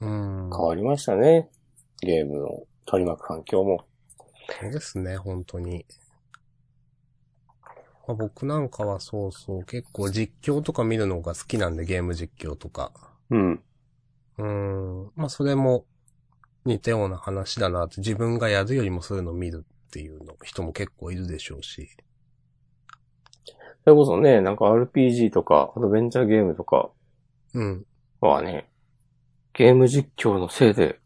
うん。変わりましたね。ゲームの取り巻く環境も。そうですね、本当に。まあ僕なんかはそうそう、結構実況とか見るのが好きなんで、ゲーム実況とか。うん。うーん。まあそれも似たような話だなって、自分がやるよりもそういうのを見るっていうの、人も結構いるでしょうし。それこそね、なんか RPG とか、アドベンチャーゲームとかうん。はね、ゲーム実況のせいで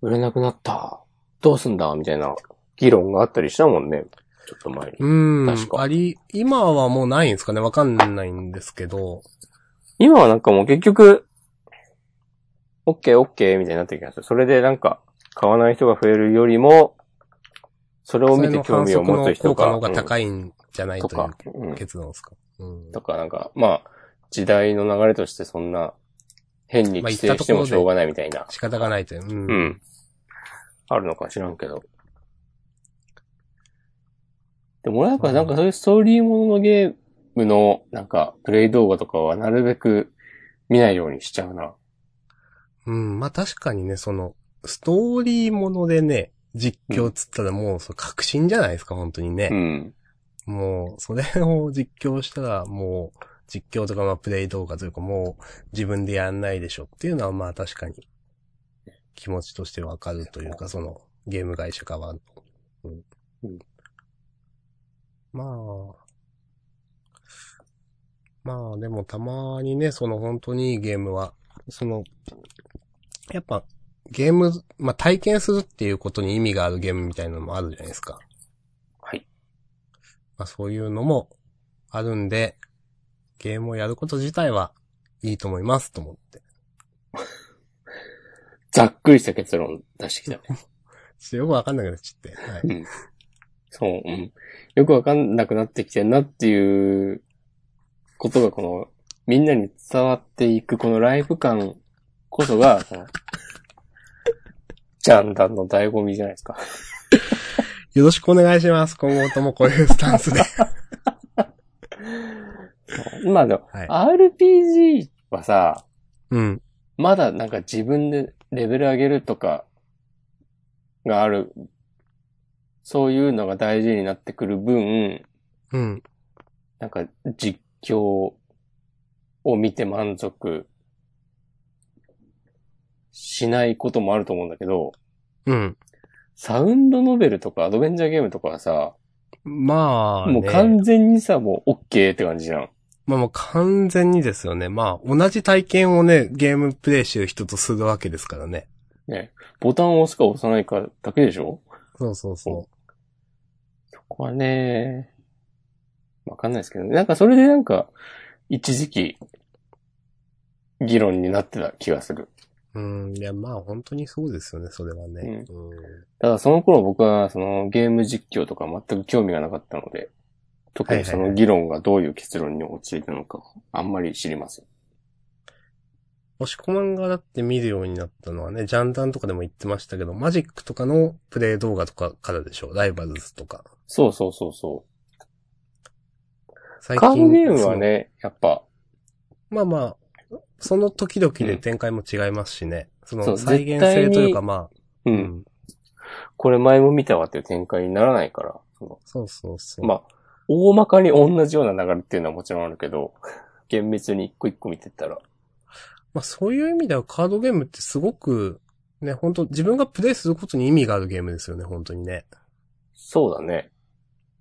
売れなくなった。どうすんだみたいな議論があったりしたもんね。ちょっと前に。うーん。確かあり、今はもうないんですかねわかんないんですけど。今はなんかもう結局、オッケーオッケーみたいになってる気がする。それでなんか、買わない人が増えるよりも、それを見て興味を持つ人が、それの反則の効果の方が高いんじゃないとか、うん。結論ですか。うん。とかなんか、まあ、時代の流れとしてそんな、変に規制してもしょうがないみたいな。仕方がないという。うん。うん。あるのか知らんけど。でも俺やっぱなんかそういうストーリーもののゲームのなんかプレイ動画とかはなるべく見ないようにしちゃうな。うん。まあ確かにね、その、ストーリーものでね、実況つったらもう、そう確信じゃないですか、本当にね。うん。もう、それを実況したら、もう、実況とかまあプレイ動画というかもう自分でやんないでしょっていうのはまあ確かに気持ちとしてわかるというか、そのゲーム会社側の。うんうんまあ、まあでもたまにね、その本当にいいゲームは、その、やっぱゲーム、まあ体験するっていうことに意味があるゲームみたいなのもあるじゃないですか。はい。まあそういうのもあるんで、ゲームをやること自体はいいと思いますと思って。<laughs> ざっくりした結論出してきたね。<laughs> ちょっとよくわかんなくなっちゃって。はい。そう、うん。よくわかんなくなってきてんなっていうことがこの、みんなに伝わっていくこのライブ感こそが、<laughs> この、ジャンダンの醍醐味じゃないですか。よろしくお願いします。今後ともこういうスタンスで。<laughs> まあでも、はい RPG はさ、うん。まだなんか自分でレベル上げるとかがある、そういうのが大事になってくる分、うん。なんか実況を見て満足しないこともあると思うんだけど、うん。サウンドノベルとかアドベンチャーゲームとかはさ、まあ、ね、もう完全にさ、もう OK って感じじゃん。まあもう完全にですよね。まあ、同じ体験をね、ゲームプレイしてる人とするわけですからね。ね。ボタンを押すか押さないかだけでしょ？そうそうそそこはね、わかんないですけどね。なんかそれでなんか、一時期、議論になってた気がする。う。うん。いや、まあ本当にそうですよね、それはね。うん。ただその頃僕はそのゲーム実況とか全く興味がなかったので、特にその議論がどういう結論に陥るのか、あんまり知りません。押し込まんがだって見るようになったのはね、ジャンダンとかでも言ってましたけど、マジックとかのプレイ動画とかからでしょ。ライバルズとか。そうそうそうそう。最カードゲームはね、やっぱ、まあまあ、その時々で展開も違いますしね。そそうの再現性というかまあ、う。。うんこれ前も見たわっていう展開にならないから、そのそうそうそう。まあ、大まかに同じような流れっていうのはもちろんあるけど、厳密に一個一個見てったら、まあそういう意味ではカードゲームってすごく、ね、本当自分がプレイすることに意味があるゲームですよね、本当にね。そうだね。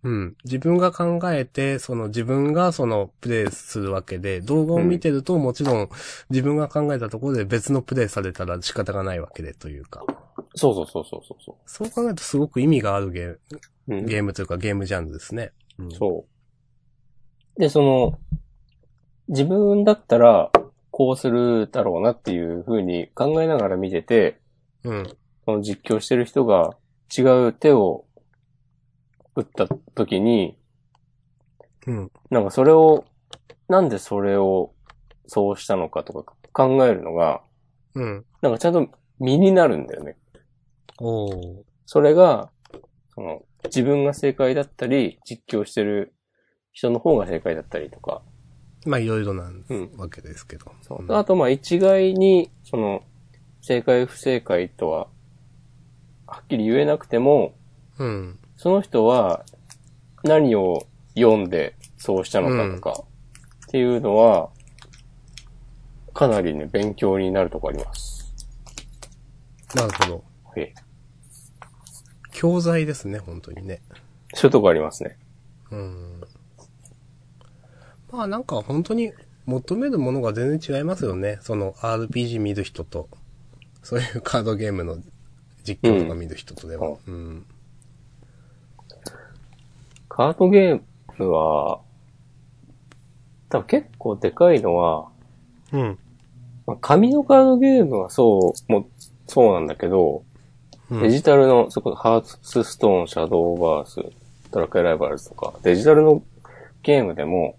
うん。自分が考えて、その自分がそのプレイするわけで、動画を見てるともちろん自分が考えたところで別のプレイされたら仕方がないわけでというか。そうそうそうそうそうそそう考えるとすごく意味があるゲーム、う。うんゲームというかゲームジャンルですね。うん、そう。で、その、自分だったら、こうするだろうなっていう風に考えながら見てて、うん。その実況してる人が違う手を打った時に、うん。なんかそれを、なんでそれをそうしたのかとか考えるのが、うん。なんかちゃんと身になるんだよね。おー。それが、その、自分が正解だったり、実況してる人の方が正解だったりとか、まあいろいろなうんわけですけど。そう。んあと、まあ、一概に、その、正解不正解とは、はっきり言えなくても、うん。その人は、何を読んで、そうしたのかとか、っていうのは、かなりね、勉強になるとこあります。なるほど。え教材ですね、本当にね。そういうとこありますね。うん。まあなんか本当に求めるものが全然違いますよね。その RPG 見る人と、そういうカードゲームの実況とか見る人とでは。うん。カードゲームは、多分結構でかいのは、うん。まあ、紙のカードゲームはそう、も、そうなんだけど、うんデジタルの、そこ、ハーツストーン、シャドーバース、ドラクエライバルズとか、デジタルのゲームでも、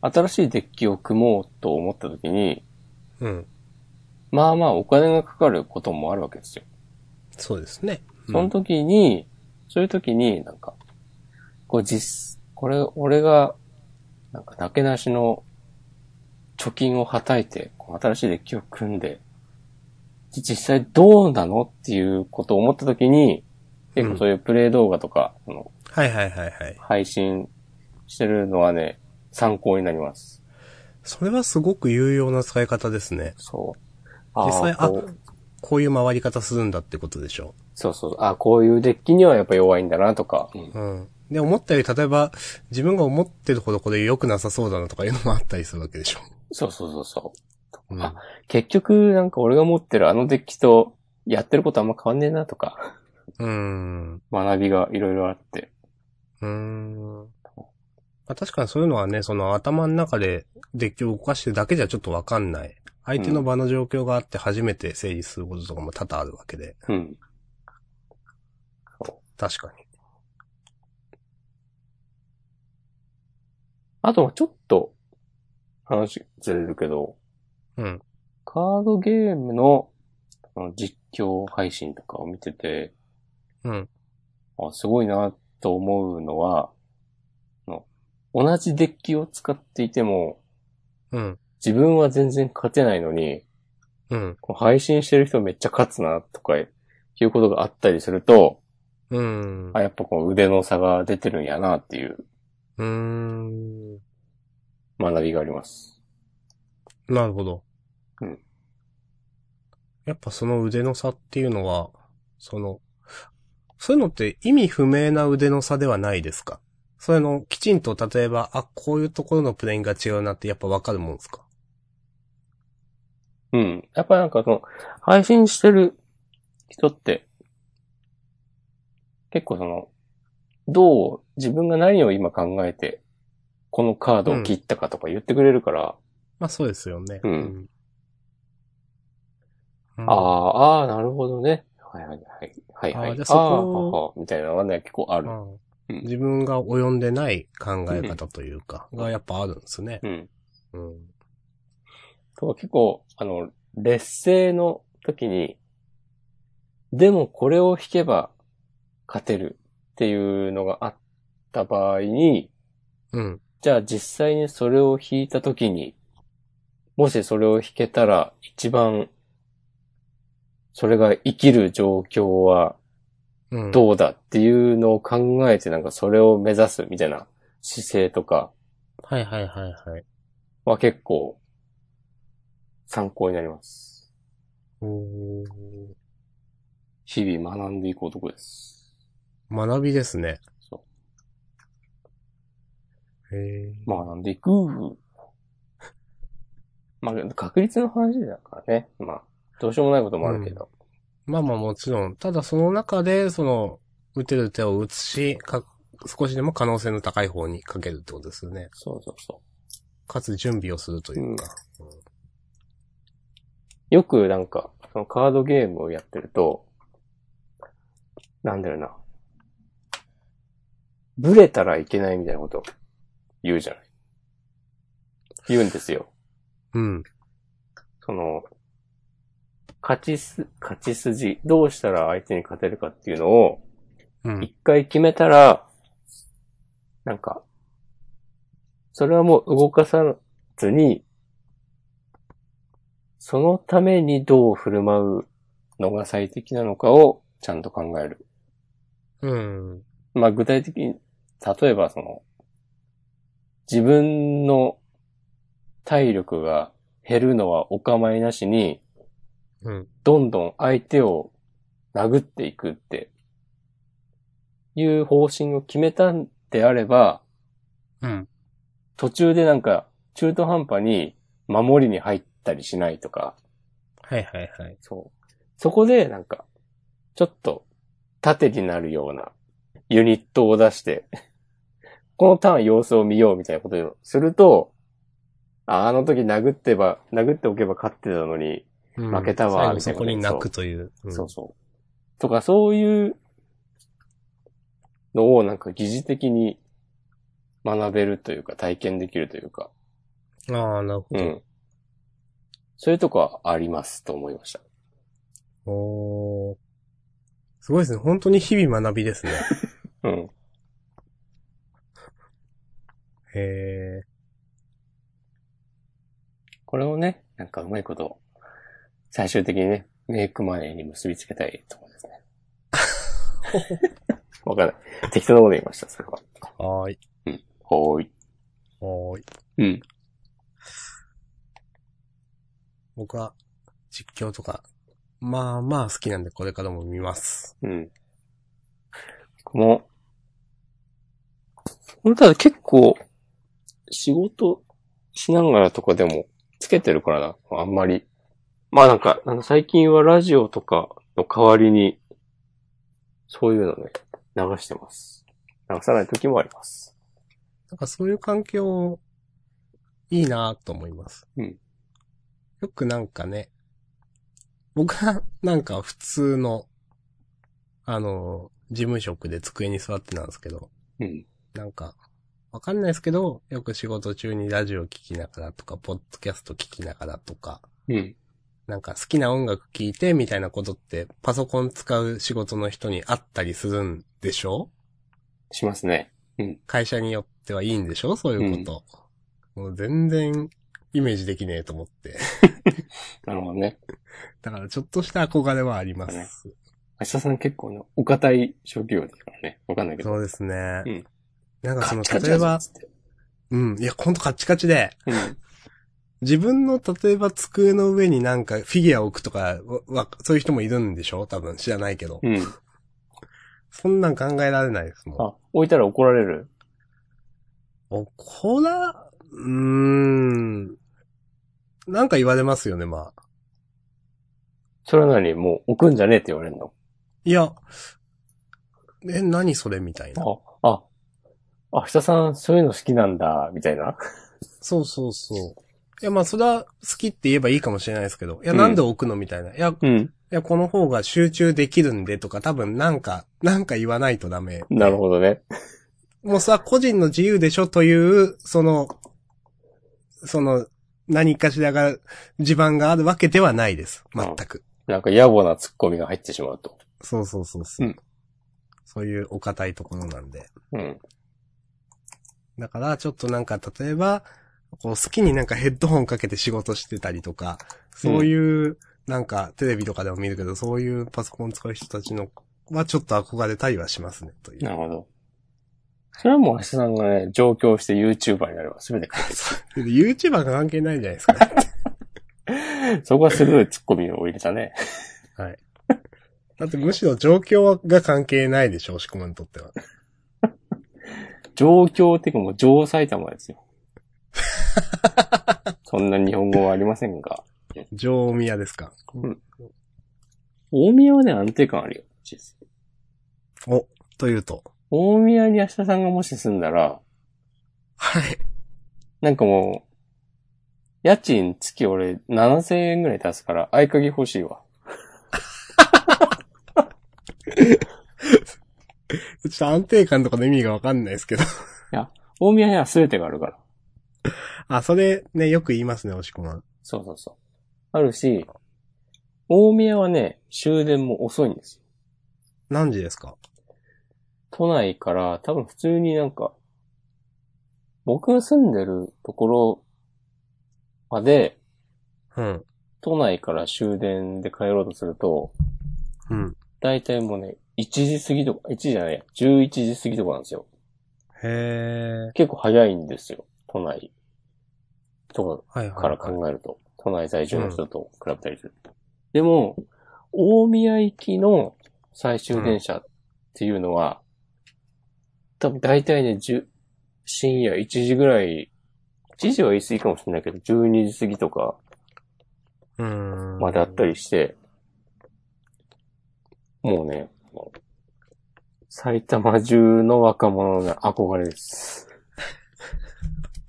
新しいデッキを組もうと思った時に、うん。まあまあお金がかかることもあるわけですよ。そうですね。その時に、そういう時になんか、こう実、これ、俺が、なんか、なけなしの貯金をはたいて、こう新しいデッキを組んで、実際どうなのっていうことを思った時に、結構そういうプレイ動画とか、そのはいはいはいはい。配信してるのはね、参考になります。それはすごく有用な使い方ですね。そう。実際ーこういう回り方するんだってことでしょそうそう。あこういうデッキにはやっぱ弱いんだなとか。うんう。うん。で、思ったより、例えば、自分が思ってるほどこれ良くなさそうだなとかいうのもあったりするわけでしょ。そうそうそうそう。うんあ結局、なんか俺が持ってるあのデッキと、やってることあんま変わんねえなとか、うーん。学びがいろいろあって。うーん。まあ、確かにそういうのはね、その頭の中でデッキを動かしてるだけじゃちょっとわかんない。相手の場の状況があって初めて整理することとかも多々あるわけで。うん。確かに。あとはちょっと、話ずれるけど、うん。カードゲームの実況配信とかを見てて、うん。あすごいなと思うのは、あの同じデッキを使っていても、うん。自分は全然勝てないのに、うん。配信してる人めっちゃ勝つなとかいうことがあったりすると、うん。あ、やっぱこう腕の差が出てるんやなっていううーん。学びがあります。なるほど。うん。やっぱその腕の差っていうのは、その、そういうのって意味不明な腕の差ではないですか？そういうの、きちんと例えば、あ、こういうところのプレインが違うなってやっぱわかるもんですか？うん。やっぱなんかその、配信してる人って、結構その、どう、自分が何を今考えて、このカードを切ったかとか言ってくれるから、まあそうですよね。うんうん。ああ、ああ、なるほどね。はいはいはい。はいはい。あーじゃあそこみたいなのがね、結構ある。うんうん自分が及んでない考え方というか、がやっぱあるんですね。うん。うん。と結構、あの、劣勢の時に、でもこれを引けば勝てるっていうのがあった場合に、うん。じゃあ実際にそれを引いた時に、もしそれを引けたら一番、それが生きる状況はうん。どうだっていうのを考えてなんかそれを目指すみたいな姿勢とかはいはいはいはい。は結構参考になります。日々学んでいく男です。学びですね。そへえ。う。学んでいく。まあ、確率の話だからね。まあ、どうしようもないこともあるけど。まあまあもちろん、ただその中で、その、打てる手を打つし、か、少しでも可能性の高い方にかけるってことですよね。そうそうそかつ準備をするというか。う。よくなんか、そのカードゲームをやってると、なんだろうな。ブレたらいけないみたいなこと言うじゃない。言うんですよ。うん。その、勝ちす、勝ち筋、どうしたら相手に勝てるかっていうのを、うん。一回決めたら、なんか、それはもう動かさずに、そのためにどう振る舞うのが最適なのかをちゃんと考える。うん。まあ具体的に、例えばその、自分の体力が減るのはお構いなしに、うん。どんどん相手を殴っていくっていう方針を決めたんであれば、うん。途中でなんか中途半端に守りに入ったりしないとか、はいはいはい。そう。そこでなんか、ちょっと縦になるようなユニットを出して、<laughs> このターン様子を見ようみたいなことをすると、ああの時殴ってば、殴っておけば勝ってたのに、うん負けたわ最後そこに泣くという。うんそうそう。とか、そういうのをなんか疑似的に学べるというか、体験できるというか、ああ、なるほど。うん。そういうとこはありますと思いました。おーすごいですね。本当に日々学びですね。<laughs> うん。へえ。これをね、なんかうまいこと、最終的にね、メイクマネーに結びつけたいところですね。<laughs> わかんない。適当なこと言いました、それは。はーい。ほーい。はーい。うん。僕は実況とか、まあまあ好きなんでこれからも見ます。うん。この、これただ結構、仕事しながらとかでもつけてるからな、あんまり。まあなんか、あの最近はラジオとかの代わりに、そういうのね、流してます。流さない時もあります。なんかそういう環境、いいなと思います。うん。よくなんかね、僕はなんか普通の、あの、事務職で机に座ってなんですけど、うん。なんか、わかんないですけど、よく仕事中にラジオ聞きながらとか、ポッドキャスト聞きながらとか、うん。なんか好きな音楽聴いてみたいなことって、パソコン使う仕事の人にあったりするんでしょ？しますね。会社によってはいいんでしょ？そういうこと。もう全然イメージできねえと思って。<laughs> なるほどね。だからちょっとした憧れはあります。ね明日さん結構ね、お堅い職業ですからね。わかんないけど。そうですね。うんなんかその、例えばうん。いや、ほんとカッチカチで、うん。自分の例えば机の上になんかフィギュアを置くとかそういう人もいるんでしょ？多分知らないけど。うん。そんなん考えられないですもん。あ、置いたら怒られる？怒ら、うーん。なんか言われますよね、まあ。それは何？もう置くんじゃねえって言われるの？いや、え、何それみたいな。あ、あ、あ、明日さんそういうの好きなんだ、みたいな？そうそうそう。いや、まあ、それは好きって言えばいいかもしれないですけど、いや、うんなんで置くのみたいな。いや、いうん。や、この方が集中できるんでとか、多分なんか、なんか言わないとダメ。なるほどね。もうさ、個人の自由でしょという、その、その、何かしらが、地盤があるわけではないです。全く。なんか野暮な突っ込みが入ってしまうと。そうそうそうそう。うんそういうお堅いところなんで。うん。だから、ちょっとなんか、例えば、こう、好きになんかヘッドホンかけて仕事してたりとか、そういう、なんか、テレビとかでも見るけど、そういうパソコン使う人たちの、はちょっと憧れたりはしますね、という。なるほど。それはもう明日さんがね、上京して YouTuber になれば全て解決。<laughs> で YouTuber が関係ないじゃないですか。<laughs> そこは鋭い突っ込みを入れたね。はい。だってむしろ状況が関係ないでしょ、押し込まんにとっては。<laughs> 上京っていうかもう上埼玉ですよ。<laughs> そんな日本語はありませんが。上宮ですか？大宮はね、安定感あるよ。お、というと？大宮に明日さんがもし住んだら、はい。なんかもう、家賃月俺7000円ぐらい出すから合鍵欲しいわ。<laughs> ちょっと安定感とかの意味がわかんないですけど。大宮には全てがあるから。<laughs> あ、それね、よく言いますね、押し込まん。そうそうそう。あるし、大宮はね、終電も遅いんですよ。何時ですか？都内から多分普通になんか、僕が住んでるところまで、うん。都内から終電で帰ろうとすると、うん。だいたいもうね、1時過ぎとか、1時じゃないや、11時過ぎとかなんですよ。へえ。結構早いんですよ。都内とかから考えると、都内在住の人と比べたりする。でも、大宮行きの最終電車っていうのは、多分大体ね、10深夜1時ぐらい、1時は言い過ぎかもしれないけど、12時過ぎとか。まであったりして、もうね、埼玉中の若者の憧れです。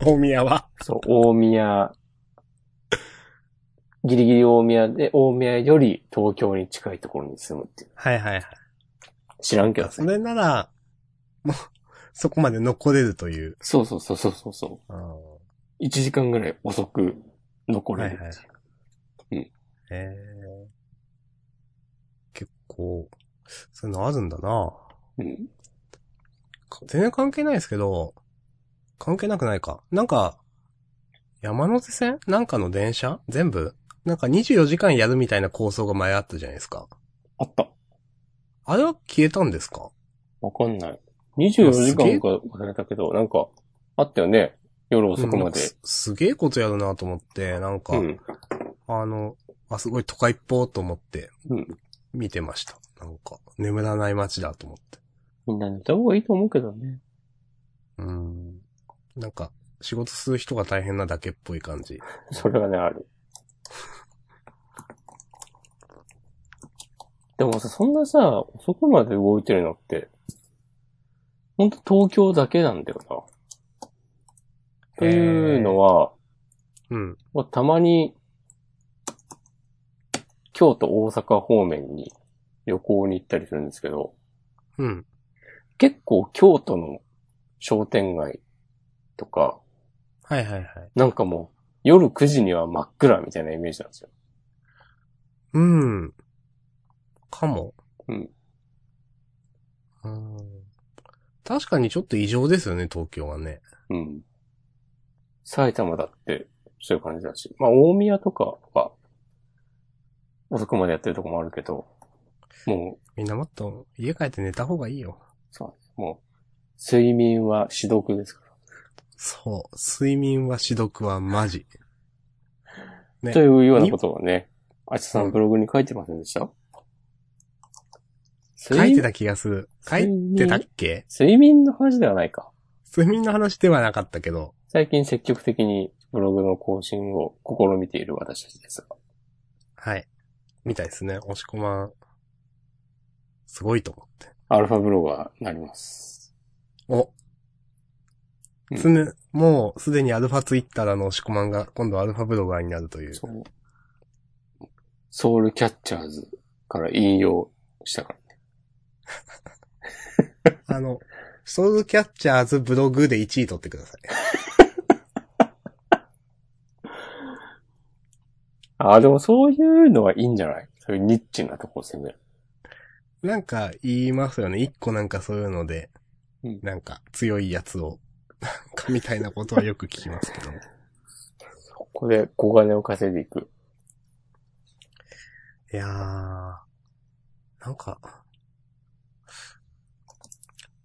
大宮はそう、大宮、ギリギリ大宮で、大宮より東京に近いところに住むっていう。はいはいはい。知らんけどそれなら、もう、そこまで残れるという。そうそうそうそうそうそう。1時間ぐらい遅く残れるっていう。はいへえ。結構、そういうのあるんだなうん。全然関係ないですけど、関係なくないか。なんか、山手線？なんかの電車？全部？なんか24時間やるみたいな構想が前あったじゃないですか。あった。あれは消えたんですか？わかんない。24時間か忘れたけど、なんか、あったよね。夜遅くまで。すすげえことやるなと思って、なんか、うん。あの、あ、すごい都会っぽーと思ってうん。見てました。なんか、眠らない街だと思って。みんな寝た方がいいと思うけどね。うん。なんか、仕事する人が大変なだけっぽい感じ。<laughs> それはね、ある。でもさ、そんなさ、遅くまで動いてるのって、ほんと東京だけなんだよな。というのは、うん。まあたまに、京都、大阪方面に旅行に行ったりするんですけど、うん。結構京都の商店街とか、はいはいはい。なんかもう夜9時には真っ暗みたいなイメージなんですよ。うん。かも。うん。うん。確かにちょっと異常ですよね、東京はね。うん。埼玉だってそういう感じだし、まあ大宮とかは遅くまでやってるとこもあるけど、もう、みんなもっと家帰って寝た方がいいよ。そう、もう、睡眠は死読ですかそう。睡眠は死読はマジ。ら。<laughs> ねというようなことをね、あちさうんんブログに書いてませんでした、書いてた気がする。書いてたっけ？睡眠の話ではないか。睡眠の話ではなかったけど。最近積極的にブログの更新を試みている私たちですが。はい。みたいですね。押し込まん。すごいと思って。アルファブロガーになります。お。うんすね、もうすでにアルファツイッターの押し込まんが今度アルファブロガーになるという。そう。ソウルキャッチャーズから引用したからね。<laughs> あの、ソウルキャッチャーズブログで1位取ってください。<laughs> ああ、でもそういうのはいいんじゃない？そういうニッチなとこ攻める。なんか言いますよね。一個なんかそういうので、うんなんか強いやつを、かみたいなことはよく聞きますけど。そこで小金を稼いでいく。いやー、なんか、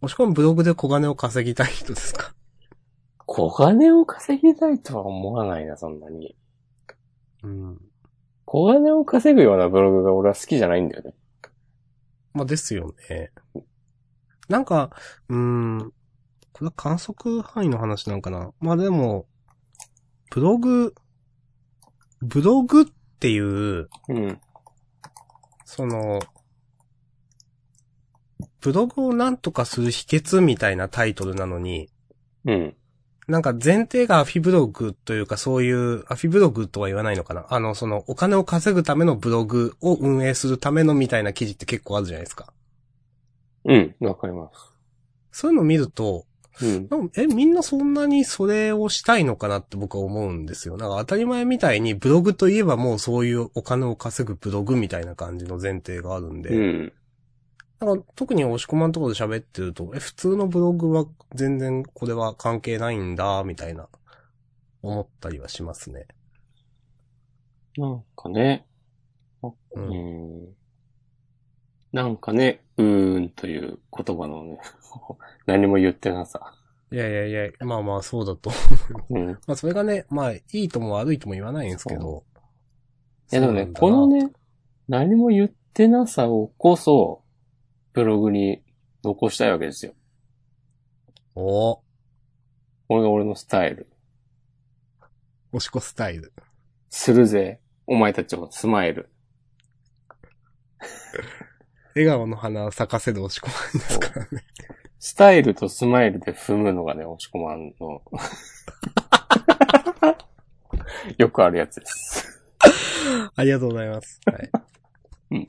もしくはブログで小金を稼ぎたい人ですか？小金を稼ぎたいとは思わないな、そんなに。うん。小金を稼ぐようなブログが俺は好きじゃないんだよね。まあですよね。なんか、うーん、これは観測範囲の話なんかな？まあでも、ブログ、ブログっていう、うん。その、ブログをなんとかする秘訣みたいなタイトルなのに、うん。なんか前提がアフィブログというかそういう、アフィブログとは言わないのかな？あの、そのお金を稼ぐためのブログを運営するためのみたいな記事って結構あるじゃないですか。うん。わかります。そういうのを見ると、うん。え、みんなそんなにそれをしたいのかなって僕は思うんですよ。なんか当たり前みたいにブログといえばもうそういうお金を稼ぐブログみたいな感じの前提があるんで。うん。なんか特に押し込まんところで喋ってると、え、普通のブログは全然これは関係ないんだ、みたいな、思ったりはしますね。なんかね。う。うんん。なんかね、うーんという言葉のね、<laughs> 何も言ってなさ。いやいやいや、まあまあそうだと。うん。い <laughs> まあそれがね、まあいいとも悪いとも言わないんですけど。やでもね、この。ね、何も言ってなさをこそ、ブログに残したいわけですよ。おこれが俺のスタイル。おしこスタイル。するぜ。お前たちもスマイル。<laughs> 笑顔の花を咲かせるおしこまんですからね。スタイルとスマイルで踏むのがね、押し込まんの。<laughs> よくあるやつです。ありがとうございます。はい。うん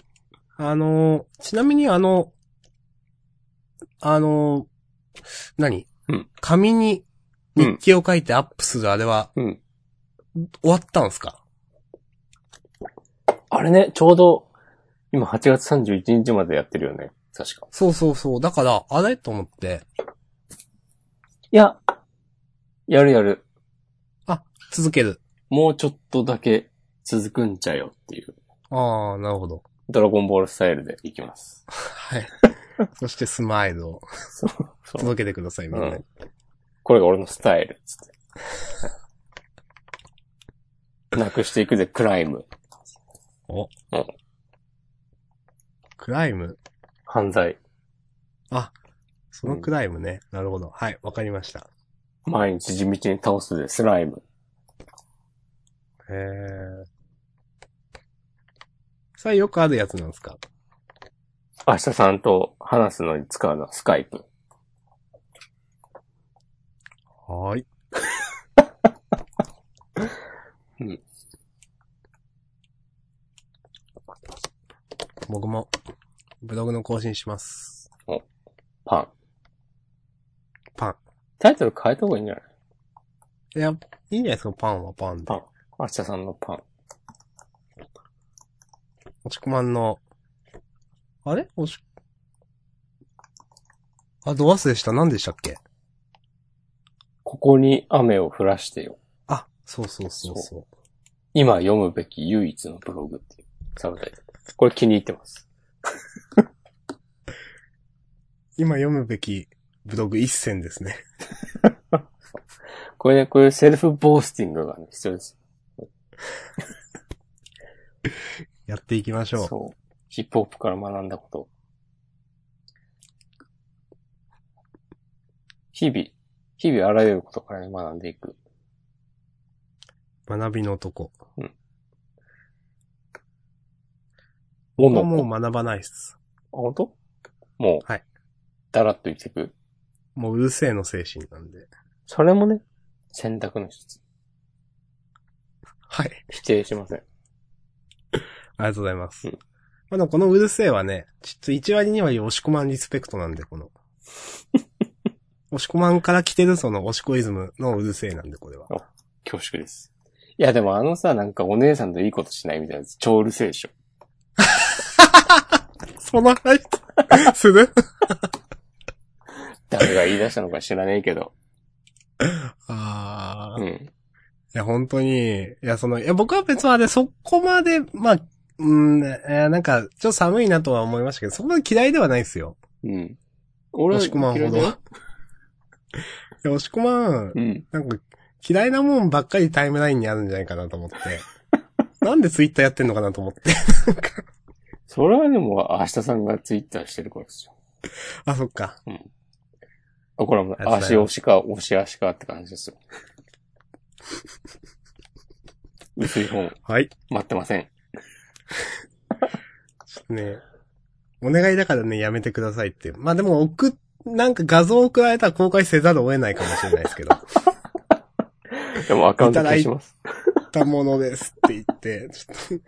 あの、ちなみにあの、あの、何？うん紙に日記を書いてアップするあれはうん。終わったんすか、あれね、ちょうど、今8月31日までやってるよね。確か。そうそうそう。だから、あれ？と思って、いや、やるやる。続ける。もうちょっとだけ続くんちゃよっていう。ああ、なるほど。ドラゴンボールスタイルでいきます。はい。<laughs> そしてスマイルを。届けてください、みんなに。これが俺のスタイル。つって。<laughs> なくしていくぜ、クライム。おうん。クライム？犯罪。あ、そのクライムね。なるほど。はい、わかりました。毎日地道に倒すぜ、スライム。へえ。それよくあるやつなんですか？明日さんと話すのに使うのはスカイプ。はーい。<laughs> うん。僕も、ブログの更新します。パン。パン。タイトル変えた方がいいんじゃない？いや、いいんじゃないですか、パンはパンで。パン。明日さんのパン。おしくまんの、あれ？おし、あ、ド忘れした？何でしたっけ？ここに雨を降らしてよ。あ、そうそうそうそう。今読むべき唯一のブログっていうサブタイトル。これ気に入ってます。<laughs> 今読むべきブログ一選ですね。<laughs> これね、こういうセルフボースティングがね、必要です。<laughs> やっていきましょう。そう。ヒップホップから学んだこと。日々、日々あらゆることからね学んでいく。学びの男。もの僕はもう学ばないっす。あ、本当？もう、はい。だらっと生きていく？もううるせえの精神なんで。それもね、選択の一つ。はい。否定しません。ありがとうございます。うんまあでもこのうるせえはね、ちょっと1割2割押し込まんリスペクトなんで、この。<laughs> 押し込まんから来てるその押しこイズムのうるせえなんで、これは。恐縮です。いや、でもあのさ、なんかお姉さんといいことしないみたいなやつ、超うるせえでしょ。その話する誰が言い出したのか知らねえけど。ああ、いうん。や、本当に、いや、その、いや、僕は別にあれ、そこまで、まあ、うん、えーなんか、ちょっと寒いなとは思いましたけど、そこまで嫌いではないですよ。うん。俺押し込まんほど。いや、押し込まん、うん。なんか、嫌いなもんばっかりタイムラインにあるんじゃないかなと思って。<laughs> なんでツイッターやってんのかなと思って。それはでも、明日さんがツイッターしてるからですよ。あ、そっか。あ、これはもう足押しか、押し足かって感じですよ。<laughs> 薄い本、はい。待ってません。ちょっとね、お願いだからね、やめてくださいって。まあでも、送っ、なんか画像を送られたら公開せざるを得ないかもしれないですけど。<laughs> でもアカウント消します。たものですって言って、ちょっ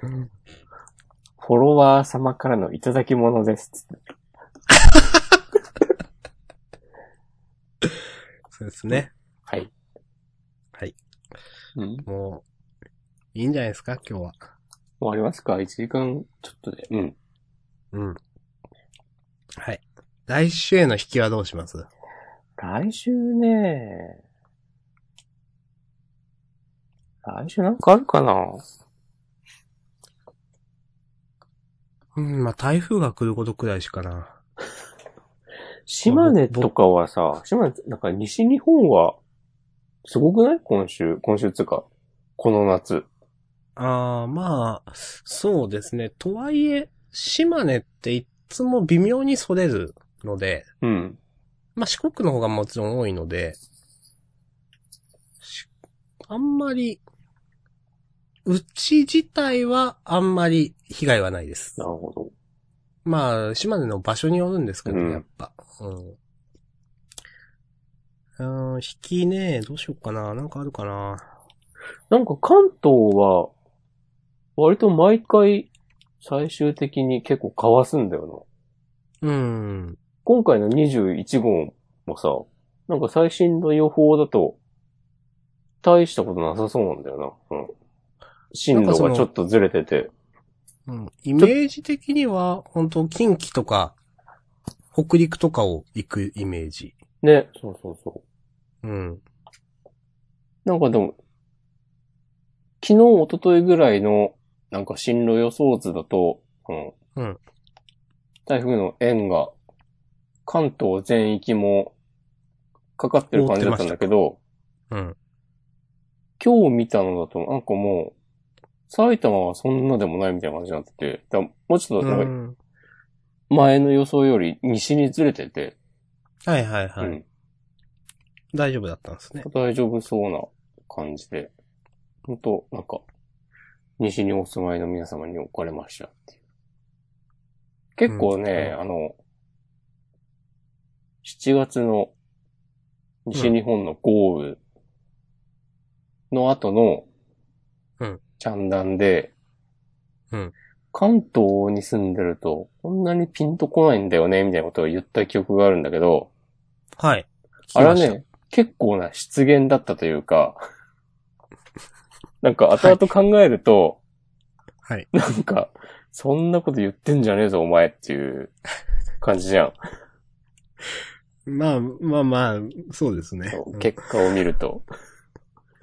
と、フォロワー様からのいただき物です。そうですね。はい。はい。うん。もう、いいんじゃないですか、今日は。終わりますか ?1 時間ちょっとで。うん。うん。はい。来週への引きはどうします？来週ね来週なんかあるかな？うん、まあ台風が来ることくらいしかな。島根とかはさ、島根、なんか西日本は、すごくない？今週、今週つうか、この夏。ああ、まあ、そうですね。とはいえ、島根っていつも微妙にそれるので、うん。まあ四国の方がもちろん多いので、しあんまり、うち自体はあんまり被害はないです。なるほど。まあ、島根の場所によるんですけどやっぱ。うん。うん、引きね、どうしようかな。なんかあるかな。なんか関東は、割と毎回、最終的に結構かわすんだよな。うん。今回の21号もさ、なんか最新の予報だと、大したことなさそうなんだよな。うん。進路がちょっとずれてて。うん、イメージ的には、本当近畿とか、北陸とかを行くイメージ。ね、そうそうそう。うん。なんかでも、昨日、一昨日ぐらいの、なんか進路予想図だと、うん。うん台風の円が、関東全域も、かかってる感じだったんだけど、うん。今日見たのだと、なんかもう、埼玉はそんなでもないみたいな感じになってて、だもうちょっと、なんか、うん前の予想より西にずれてて、はいはいはい。うん。大丈夫だったんですね。大丈夫そうな感じで、本当なんか、西にお住まいの皆様におかれましたっていう。結構ね、うんあの、7月の西日本の豪雨の後の、うん。ジャンダンで、うん。関東に住んでると、こんなにピンとこないんだよね、みたいなことを言った記憶があるんだけど、はい。あれはね、結構な失言だったというか、なんか後々考えると、た。はい。なんか、そんなこと言ってんじゃねえぞ、お前っていう感じじゃん。<laughs> まあ、まあまあ、そうですね。うん結果を見ると。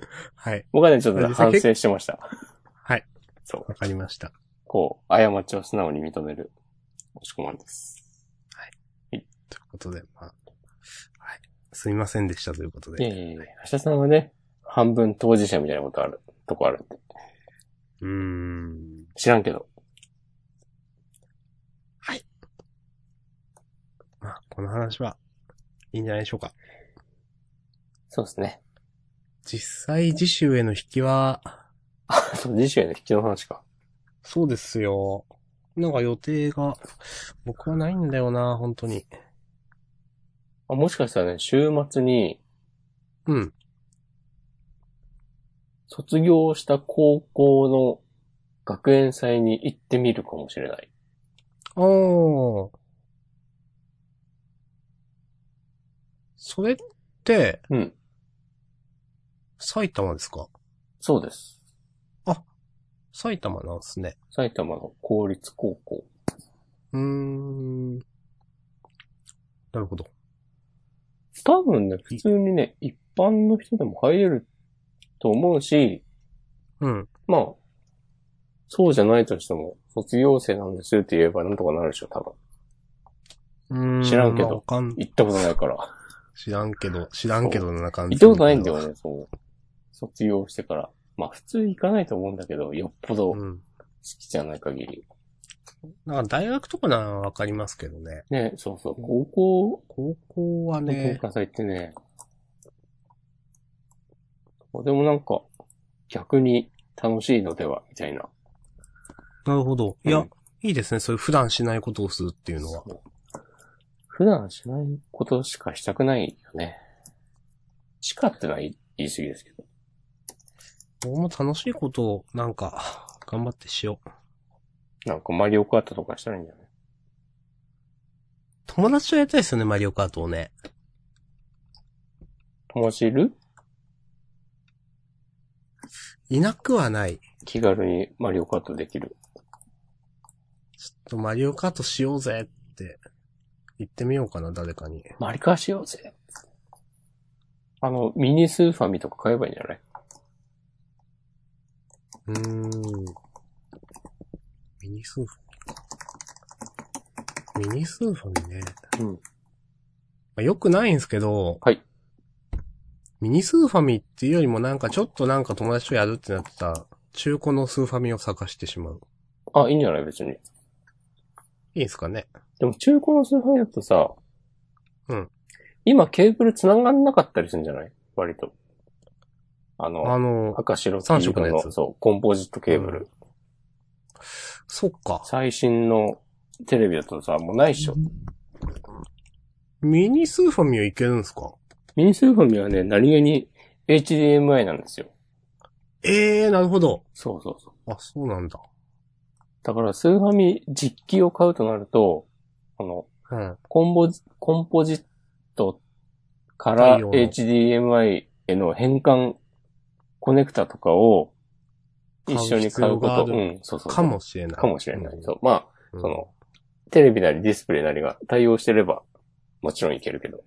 <laughs> はい。僕はね、ちょっと反省してました。はい。そう。わかりました。こう、過ちを素直に認める、押し込まんです。ということで、まあ、はい。すみませんでしたということで。いやいやいや、橋田さんはね、半分当事者みたいなことある、とこあるんで。うーん。知らんけど。まあ、この話は、いいんじゃないでしょうか。そうですね。実際、次週への引きは、<laughs> そう、次週への引きの話か。そうですよ。なんか予定が、僕はないんだよな、本当に。あもしかしたらね、週末に、うん。卒業した高校の学園祭に行ってみるかもしれない。おー。それって、うん。埼玉ですか？そうです。埼玉なんですね。埼玉の公立高校。うーん。なるほど。多分ね、普通にね、一般の人でも入れると思うし、うん。まあ、そうじゃないとしても、卒業生なんですって言えばなんとかなるでしょ、多分。うーん知らんけどまあ行ったことないから。知らんけど、知らんけどな感じ。行ったことないんだよね、そう。卒業してから。まあ普通行かないと思うんだけど、よっぽど好うん。きじゃない限り。なんか大学とかならわかりますけどね。ね、そうそう、高校高校はのね文、化祭ってね、でもなんか、逆に楽しいのでは、みたいな。なるほど。いや、うんいいですね。そういう普段しないことをするっていうのは。普段しないことしかしたくないよね。しかってのは言い言い過ぎですけど。僕も楽しいことを、なんか、頑張ってしよう。なんかマリオカートとかしたらいいんじゃない？友達とやりたいですよね、マリオカートをね。友達いる？いなくはない。気軽にマリオカートできる。ちょっとマリオカートしようぜって言ってみようかな、誰かに。マリカーしようぜ。あの、ミニスーファミとか買えばいいんじゃない？うーん。ミニスーファミか。ミニスーファミね。うん。あよくないんですけど、はい。ミニスーファミっていうよりもなんかちょっとなんか友達とやるってなった中古のスーファミを探してしまう。あ、いいんじゃない？別に。いいですかね。でも中古のスーファミだとさ、うん。今ケーブル繋がんなかったりするんじゃない？割と。あの、あの、赤白黄三色の色のやつそう、コンポジットケーブル。そっか。最新のテレビだとさ、もうないっしょ。ミニスーファミはいけるんですか？ミニスーファミはね、何気に HDMI なんですよ。ええー、なるほど。そうそうそう。あ、そうなんだ。だからスーファミ実機を買うとなると、この、うん。コンボジ、コンポジットから HDMI への変換コネクタとかを一緒に買うこと、買うん、そうそうかもしれない。かもしれない。うんそう。まあ、うんその、テレビなりディスプレイなりが対応してれば、もちろんいけるけど。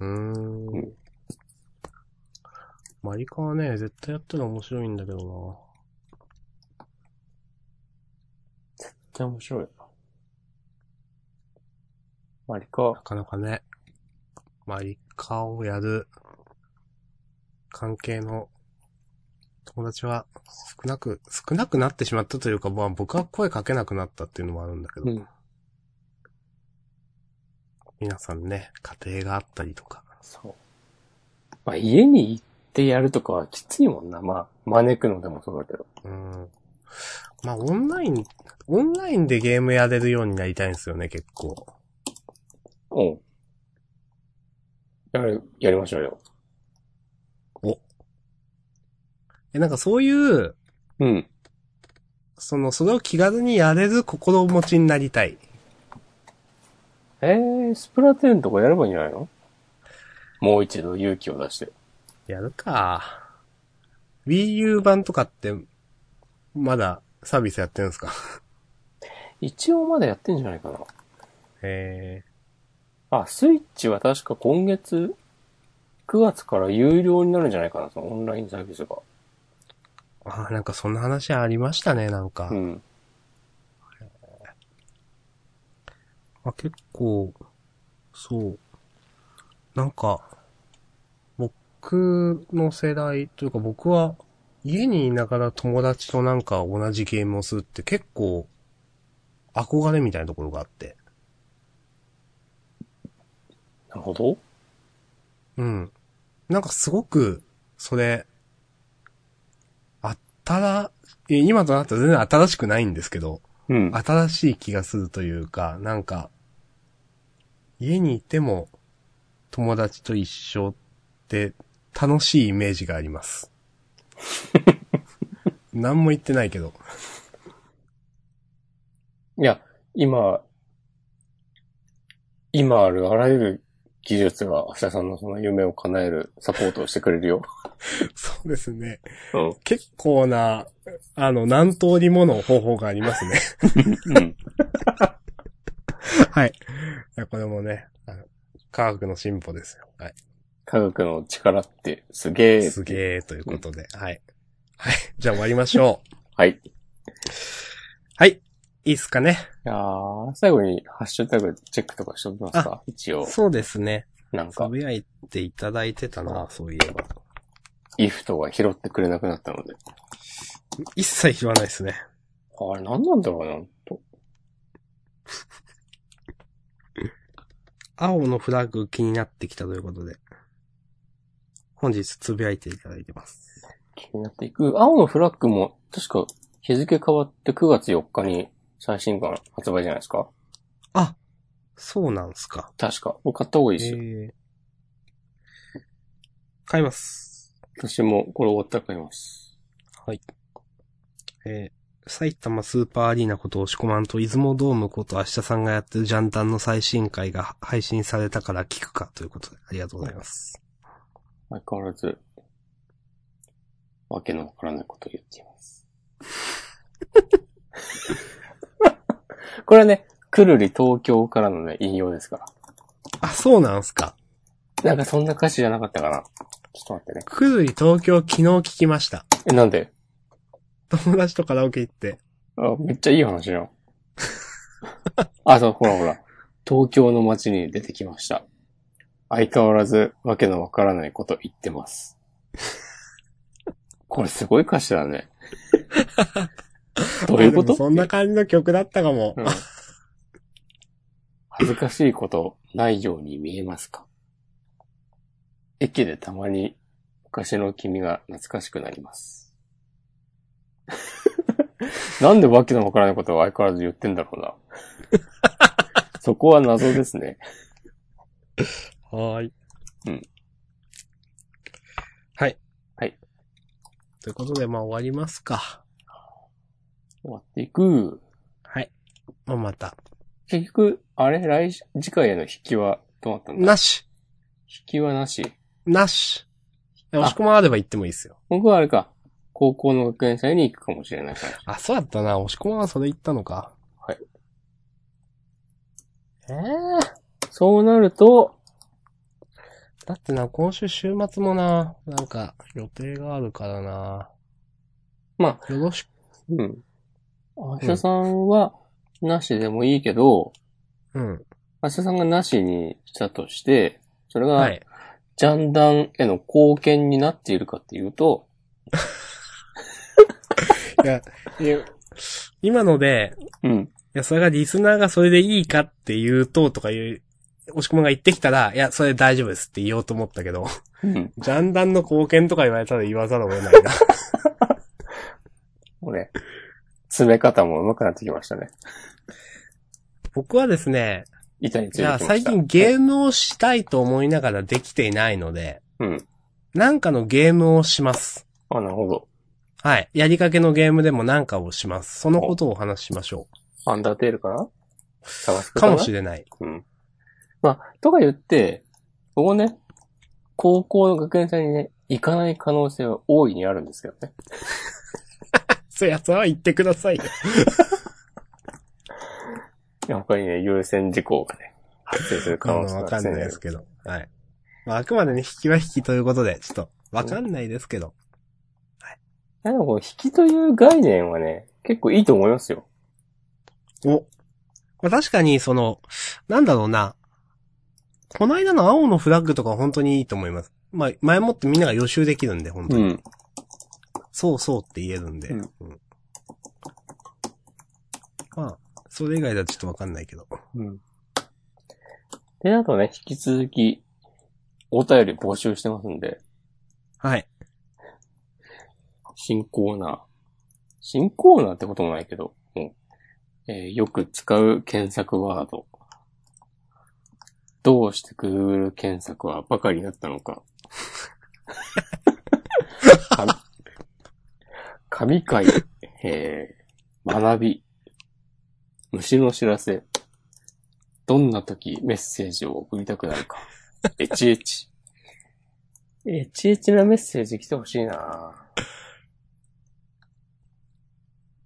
うーんうんマリカはね、絶対やったら面白いんだけど絶対面白いよな。マリカな。な、かなかね、マリカをやる関係の友達は少なく、少なくなってしまったというか、まあ僕は声かけなくなったっていうのもあるんだけど、うん。皆さんね、家庭があったりとか。そう。まあ、家に行ってやるとかはきついもんな。まあ、招くのでもそうだけど。うん。まあオンライン、オンラインでゲームやれるようになりたいんですよね、結構。うん。やる、やりましょうよ。え、なんかそういう、うん。その、それを気軽にやれる心持ちになりたい。えー、スプラトゥーンとかやればいいんじゃないの？もう一度勇気を出して。やるか。Wii U 版とかって、まだサービスやってるんですか？一応まだやってんじゃないかな。へあ、スイッチは確か今月、9月から有料になるんじゃないかな、そのオンラインサービスが。ああ、なんかそんな話ありましたね、なんか。うん。あ結構、そう。なんか、僕の世代というか僕は家にいながら友達となんか同じゲームをするって結構憧れみたいなところがあって。なるほど。うん。なんかすごく、それ、たら、いや今となったら全然新しくないんですけど、うん。新しい気がするというか、なんか、家にいても友達と一緒って楽しいイメージがあります。<laughs> 何も言ってないけど。いや、今、今あるあらゆる技術が明日さんのその夢を叶えるサポートをしてくれるよ。<laughs> そうですね。うん。結構な、あの、何通りもの方法がありますね。うん。<laughs> はい。これもね、あの科学の進歩ですよ。はい。科学の力ってすげえ。すげーということで、はい。はい。じゃあ終わりましょう。はい。いはい。いいっすかね。やー最後にハッシュタグチェックとかしておきますか？一応。そうですね。なんか、つぶやいていただいてたな、そういえば。イフトが拾ってくれなくなったので。一切言わないですね。あれ何なんだろうな、と。青のフラッグ気になってきたということで。本日つぶやいていただいてます。気になっていく。青のフラッグも、確か日付変わって9月4日に最新刊発売じゃないですか？あ、そうなんすか。確か。もう買った方がいいえですよ。ー、買います。私もこれ終わったら買います。はい。えー、埼玉スーパーアリーナこと押し込まんと出雲ドームこと明日さんがやってるジャンダンの最新回が配信されたから聞くかということでありがとうございます。相変わらず、わけのわからないことを言っています。<laughs> これはね、くるり東京からのね、引用ですから。あ、そうなんすか。なんかそんな歌詞じゃなかったかな。ちょっと待ってね。くるり東京昨日聞きました。え、なんで？友達とカラオケ行って。あ、めっちゃいい話じゃん。<laughs> あ、そう、ほらほら。東京の街に出てきました。相変わらずわけのわからないこと言ってます。これすごい歌詞だね。<laughs> <laughs> どういうこと？そんな感じの曲だったかも。うん恥ずかしいことないように見えますか？駅でたまに昔の君が懐かしくなります。<laughs> なんでわけのわからないことを相変わらず言ってんだろうな。そこは謎ですね。はーい。うん。はい。はい。ということで、まあ終わりますか。終わっていく。はい。まあまた。結局、あれ？来週、次回への引きはどうなったんだ？なし引きはなし。なし押し込まあれば言ってもいいですよ。僕はあれか、高校の学園祭に行くかもしれないから。あ、そうだったな。押し込まはそれ言ったのか。はい。ええそうなると、だってな、今週週末もな、なんか予定があるからな。まよろしく。うん。明日さんは、なしでもいいけど、うん。明日さんがなしにしたとして、それが、はい。ジャンダンへの貢献になっているかっていうと、いや、いや今ので、うん。いや、それがリスナーがそれでいいかって言うと、とかいう、押し込まが言ってきたら、いや、それ大丈夫ですって言おうと思ったけど、うん。ジャンダンの貢献とか言われたら言わざるを得ないな。もうね、詰め方も上手くなってきましたね。僕はですね、板についてじゃあきました。最近ゲームをしたいと思いながらできていないので、うん。なんかのゲームをします。あ、なるほど。はい。やりかけのゲームでもなんかをします。そのことをお話ししましょアンダーテールかな？探すう。かもしれれない。うん。まあ、とか言って、ここね、高校の学園祭にね、行かない可能性は大いにあるんですけどね。そういうやつは言ってくださいよ。い <laughs> や他にね、優先事項がね、発生する可能性がわかんないですけど。はい。まあ、あくまでね、引きは引きということで、ちょっと、わかんないですけど。でもこの引きという概念はね、結構いいと思いますよ。お。まあ、確かに、その、なんだろうな。この間の青のフラッグとかは本当にいいと思います。まあ、前もってみんなが予習できるんで、本当に。うん。そうそうって言えるんで。うんうんまあ、それ以外だとちょっとわかんないけど。うん。で、あとね、引き続き、お便り募集してますんで、はい。新コーナー。新コーナーってこともないけど、もう、えーよく使う検索ワード。どうして Google 検索はバカになったのか。か <laughs> 神回、えー学び、虫の知らせ、どんな時メッセージを送りたくなるか。エチエチ。エチエチなメッセージ来てほしいな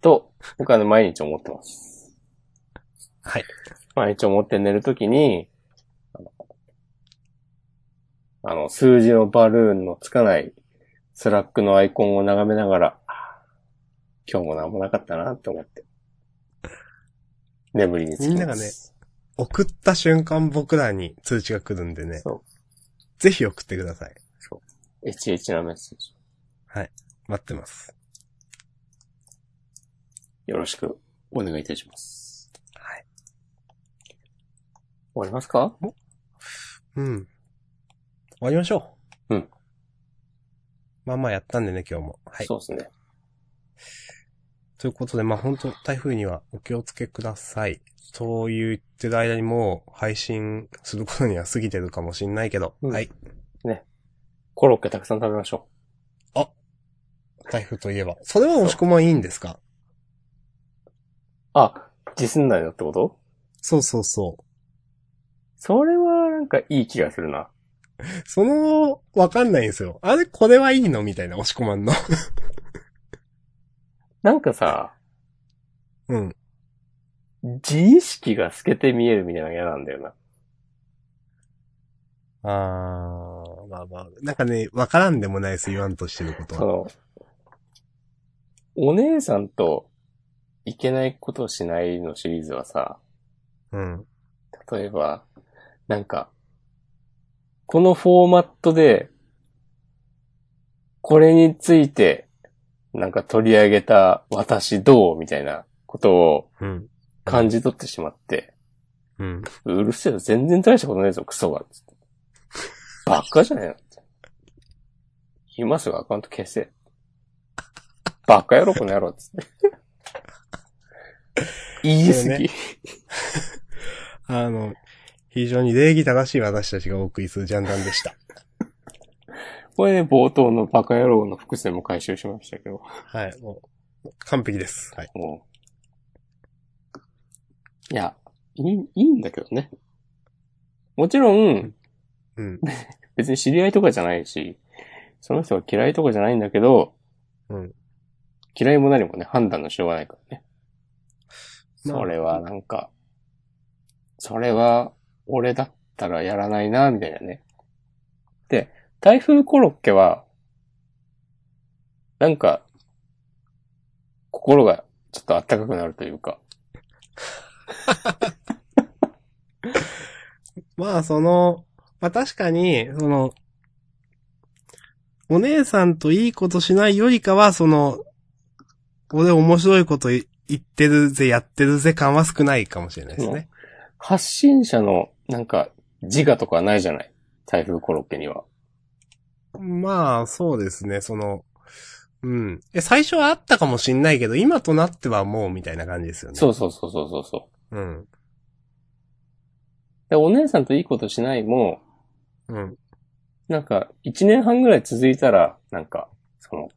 と、僕はね、毎日思ってます。はい。毎日思って寝るときに、あのあの、数字のバルーンのつかないSlack のアイコンを眺めながら、あ今日もなんもなかったなって思って、眠りにつきます。みんながね送った瞬間僕らに通知が来るんでね。そうぜひ送ってください。エチエチなメッセージ。待ってます。よろしくお願いいたします。はい。終わりますか？うん。終わりましょう。うん。まあまあやったんでね、今日も。はい。そうですね。ということで、まあ本当台風にはお気をつけください。そう言ってる間にもう配信することには過ぎてるかもしんないけど、うんはい。コロッケたくさん食べましょ台風といえば。それは押し込まいいんですか？う。あ、地震内だってこと？そうそうそう。それはなんかいい気がするな。<laughs> その、わかんないんですよ。あれ、これはいいの？みたいな、押し込まんの。<laughs> なんかさ、うん。自意識が透けて見えるみたいなの嫌なんだよな。あー、まあまあ、なんかね、わからんでもないです、言わんとしてることは。その、お姉さんといけないことをしないのシリーズはさ、うん。例えば、なんか、このフォーマットで、これについて、なんか取り上げた私どうみたいなことをうん。感じ取ってしまって、うん。うるせえよ、全然大したことねえぞ、クソが。つってバカじゃねえのって今すぐアカウント消せ。バカ野郎、この野郎、つって。<laughs> 言い過ぎ。あの、非常に礼儀正しい私たちがお送りするジャンダンでした。これね、冒頭のバカ野郎の伏線も回収しましたけど。はい、もう、完璧です。はい。もう。いや、いい、いいんだけどね。もちろん、うん。<laughs> 別に知り合いとかじゃないし、その人が嫌いとかじゃないんだけど、うん。嫌いも何もね、判断のしようがないからね。まあそれはなんか、それは俺だったらやらないな、みたいなね。で、台風コロッケは、なんか、心がちょっと暖かくなるというか、<laughs> まあ、その、まあ確かに、その、お姉さんといいことしないよりかは、その、俺面白いこと言ってるぜ、やってるぜ感は少ないかもしれないですね。発信者のなんか自我とかはないじゃない？台風コロッケには。まあ、そうですね、その、うん。え、最初はあったかもしんないけど、今となってはもう、みたいな感じですよね。そうそうそうそうそうそう。う。うん。で、お姉さんといいことしないも、うん。なんか、一年半ぐらい続いたら、なんか、その、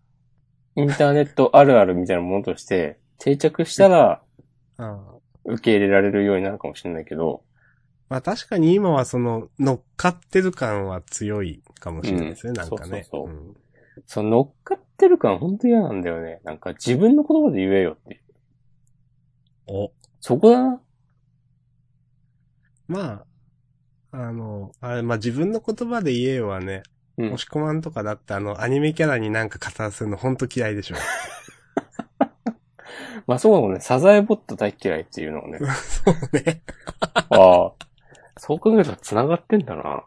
インターネットあるあるみたいなものとして、定着したら、ああ受け入れられるようになるかもしれないけど、まあ確かに今はその、乗っかってる感は強いかもしれないですね、うんなんかね。そうそうそうんその乗っかってる感本当嫌なんだよね。なんか自分の言葉で言えよっていう。お。そこだな。まあ、あの、あれ、まあ自分の言葉で言えよはね、うん押し込まんとかだってあの、アニメキャラになんか語らせるのほんと嫌いでしょ。<laughs> まあそうね、サザエボット大嫌いっていうのをね。<laughs> そうね。ああ。そう考えると繋がってんだな。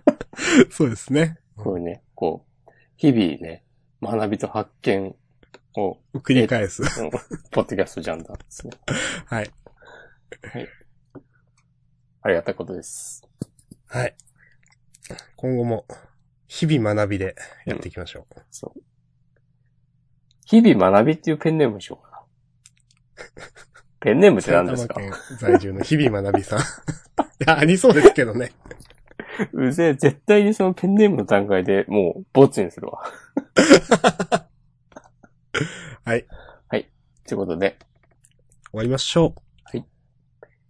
<laughs> そうですね。こういうね、こう、日々ね、学びと発見を、繰り返す。うんポッドキャストジャンダーですね。<laughs> はい。ありがたいことです。はい。今後も、日々学びでやっていきましょう。そう。日々学びっていうペンネームにしようかな。<laughs> ペンネームって何ですか？埼玉県在住の日々学びさん。いや、ありそうですけどね。うぜえ、絶対にそのペンネームの段階でもう、ボツにするわ。<laughs> はい。ということで、終わりましょう。はい。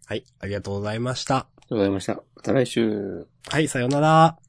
はい。ありがとうございました。ありがとうございました。また来週。はい、さようなら。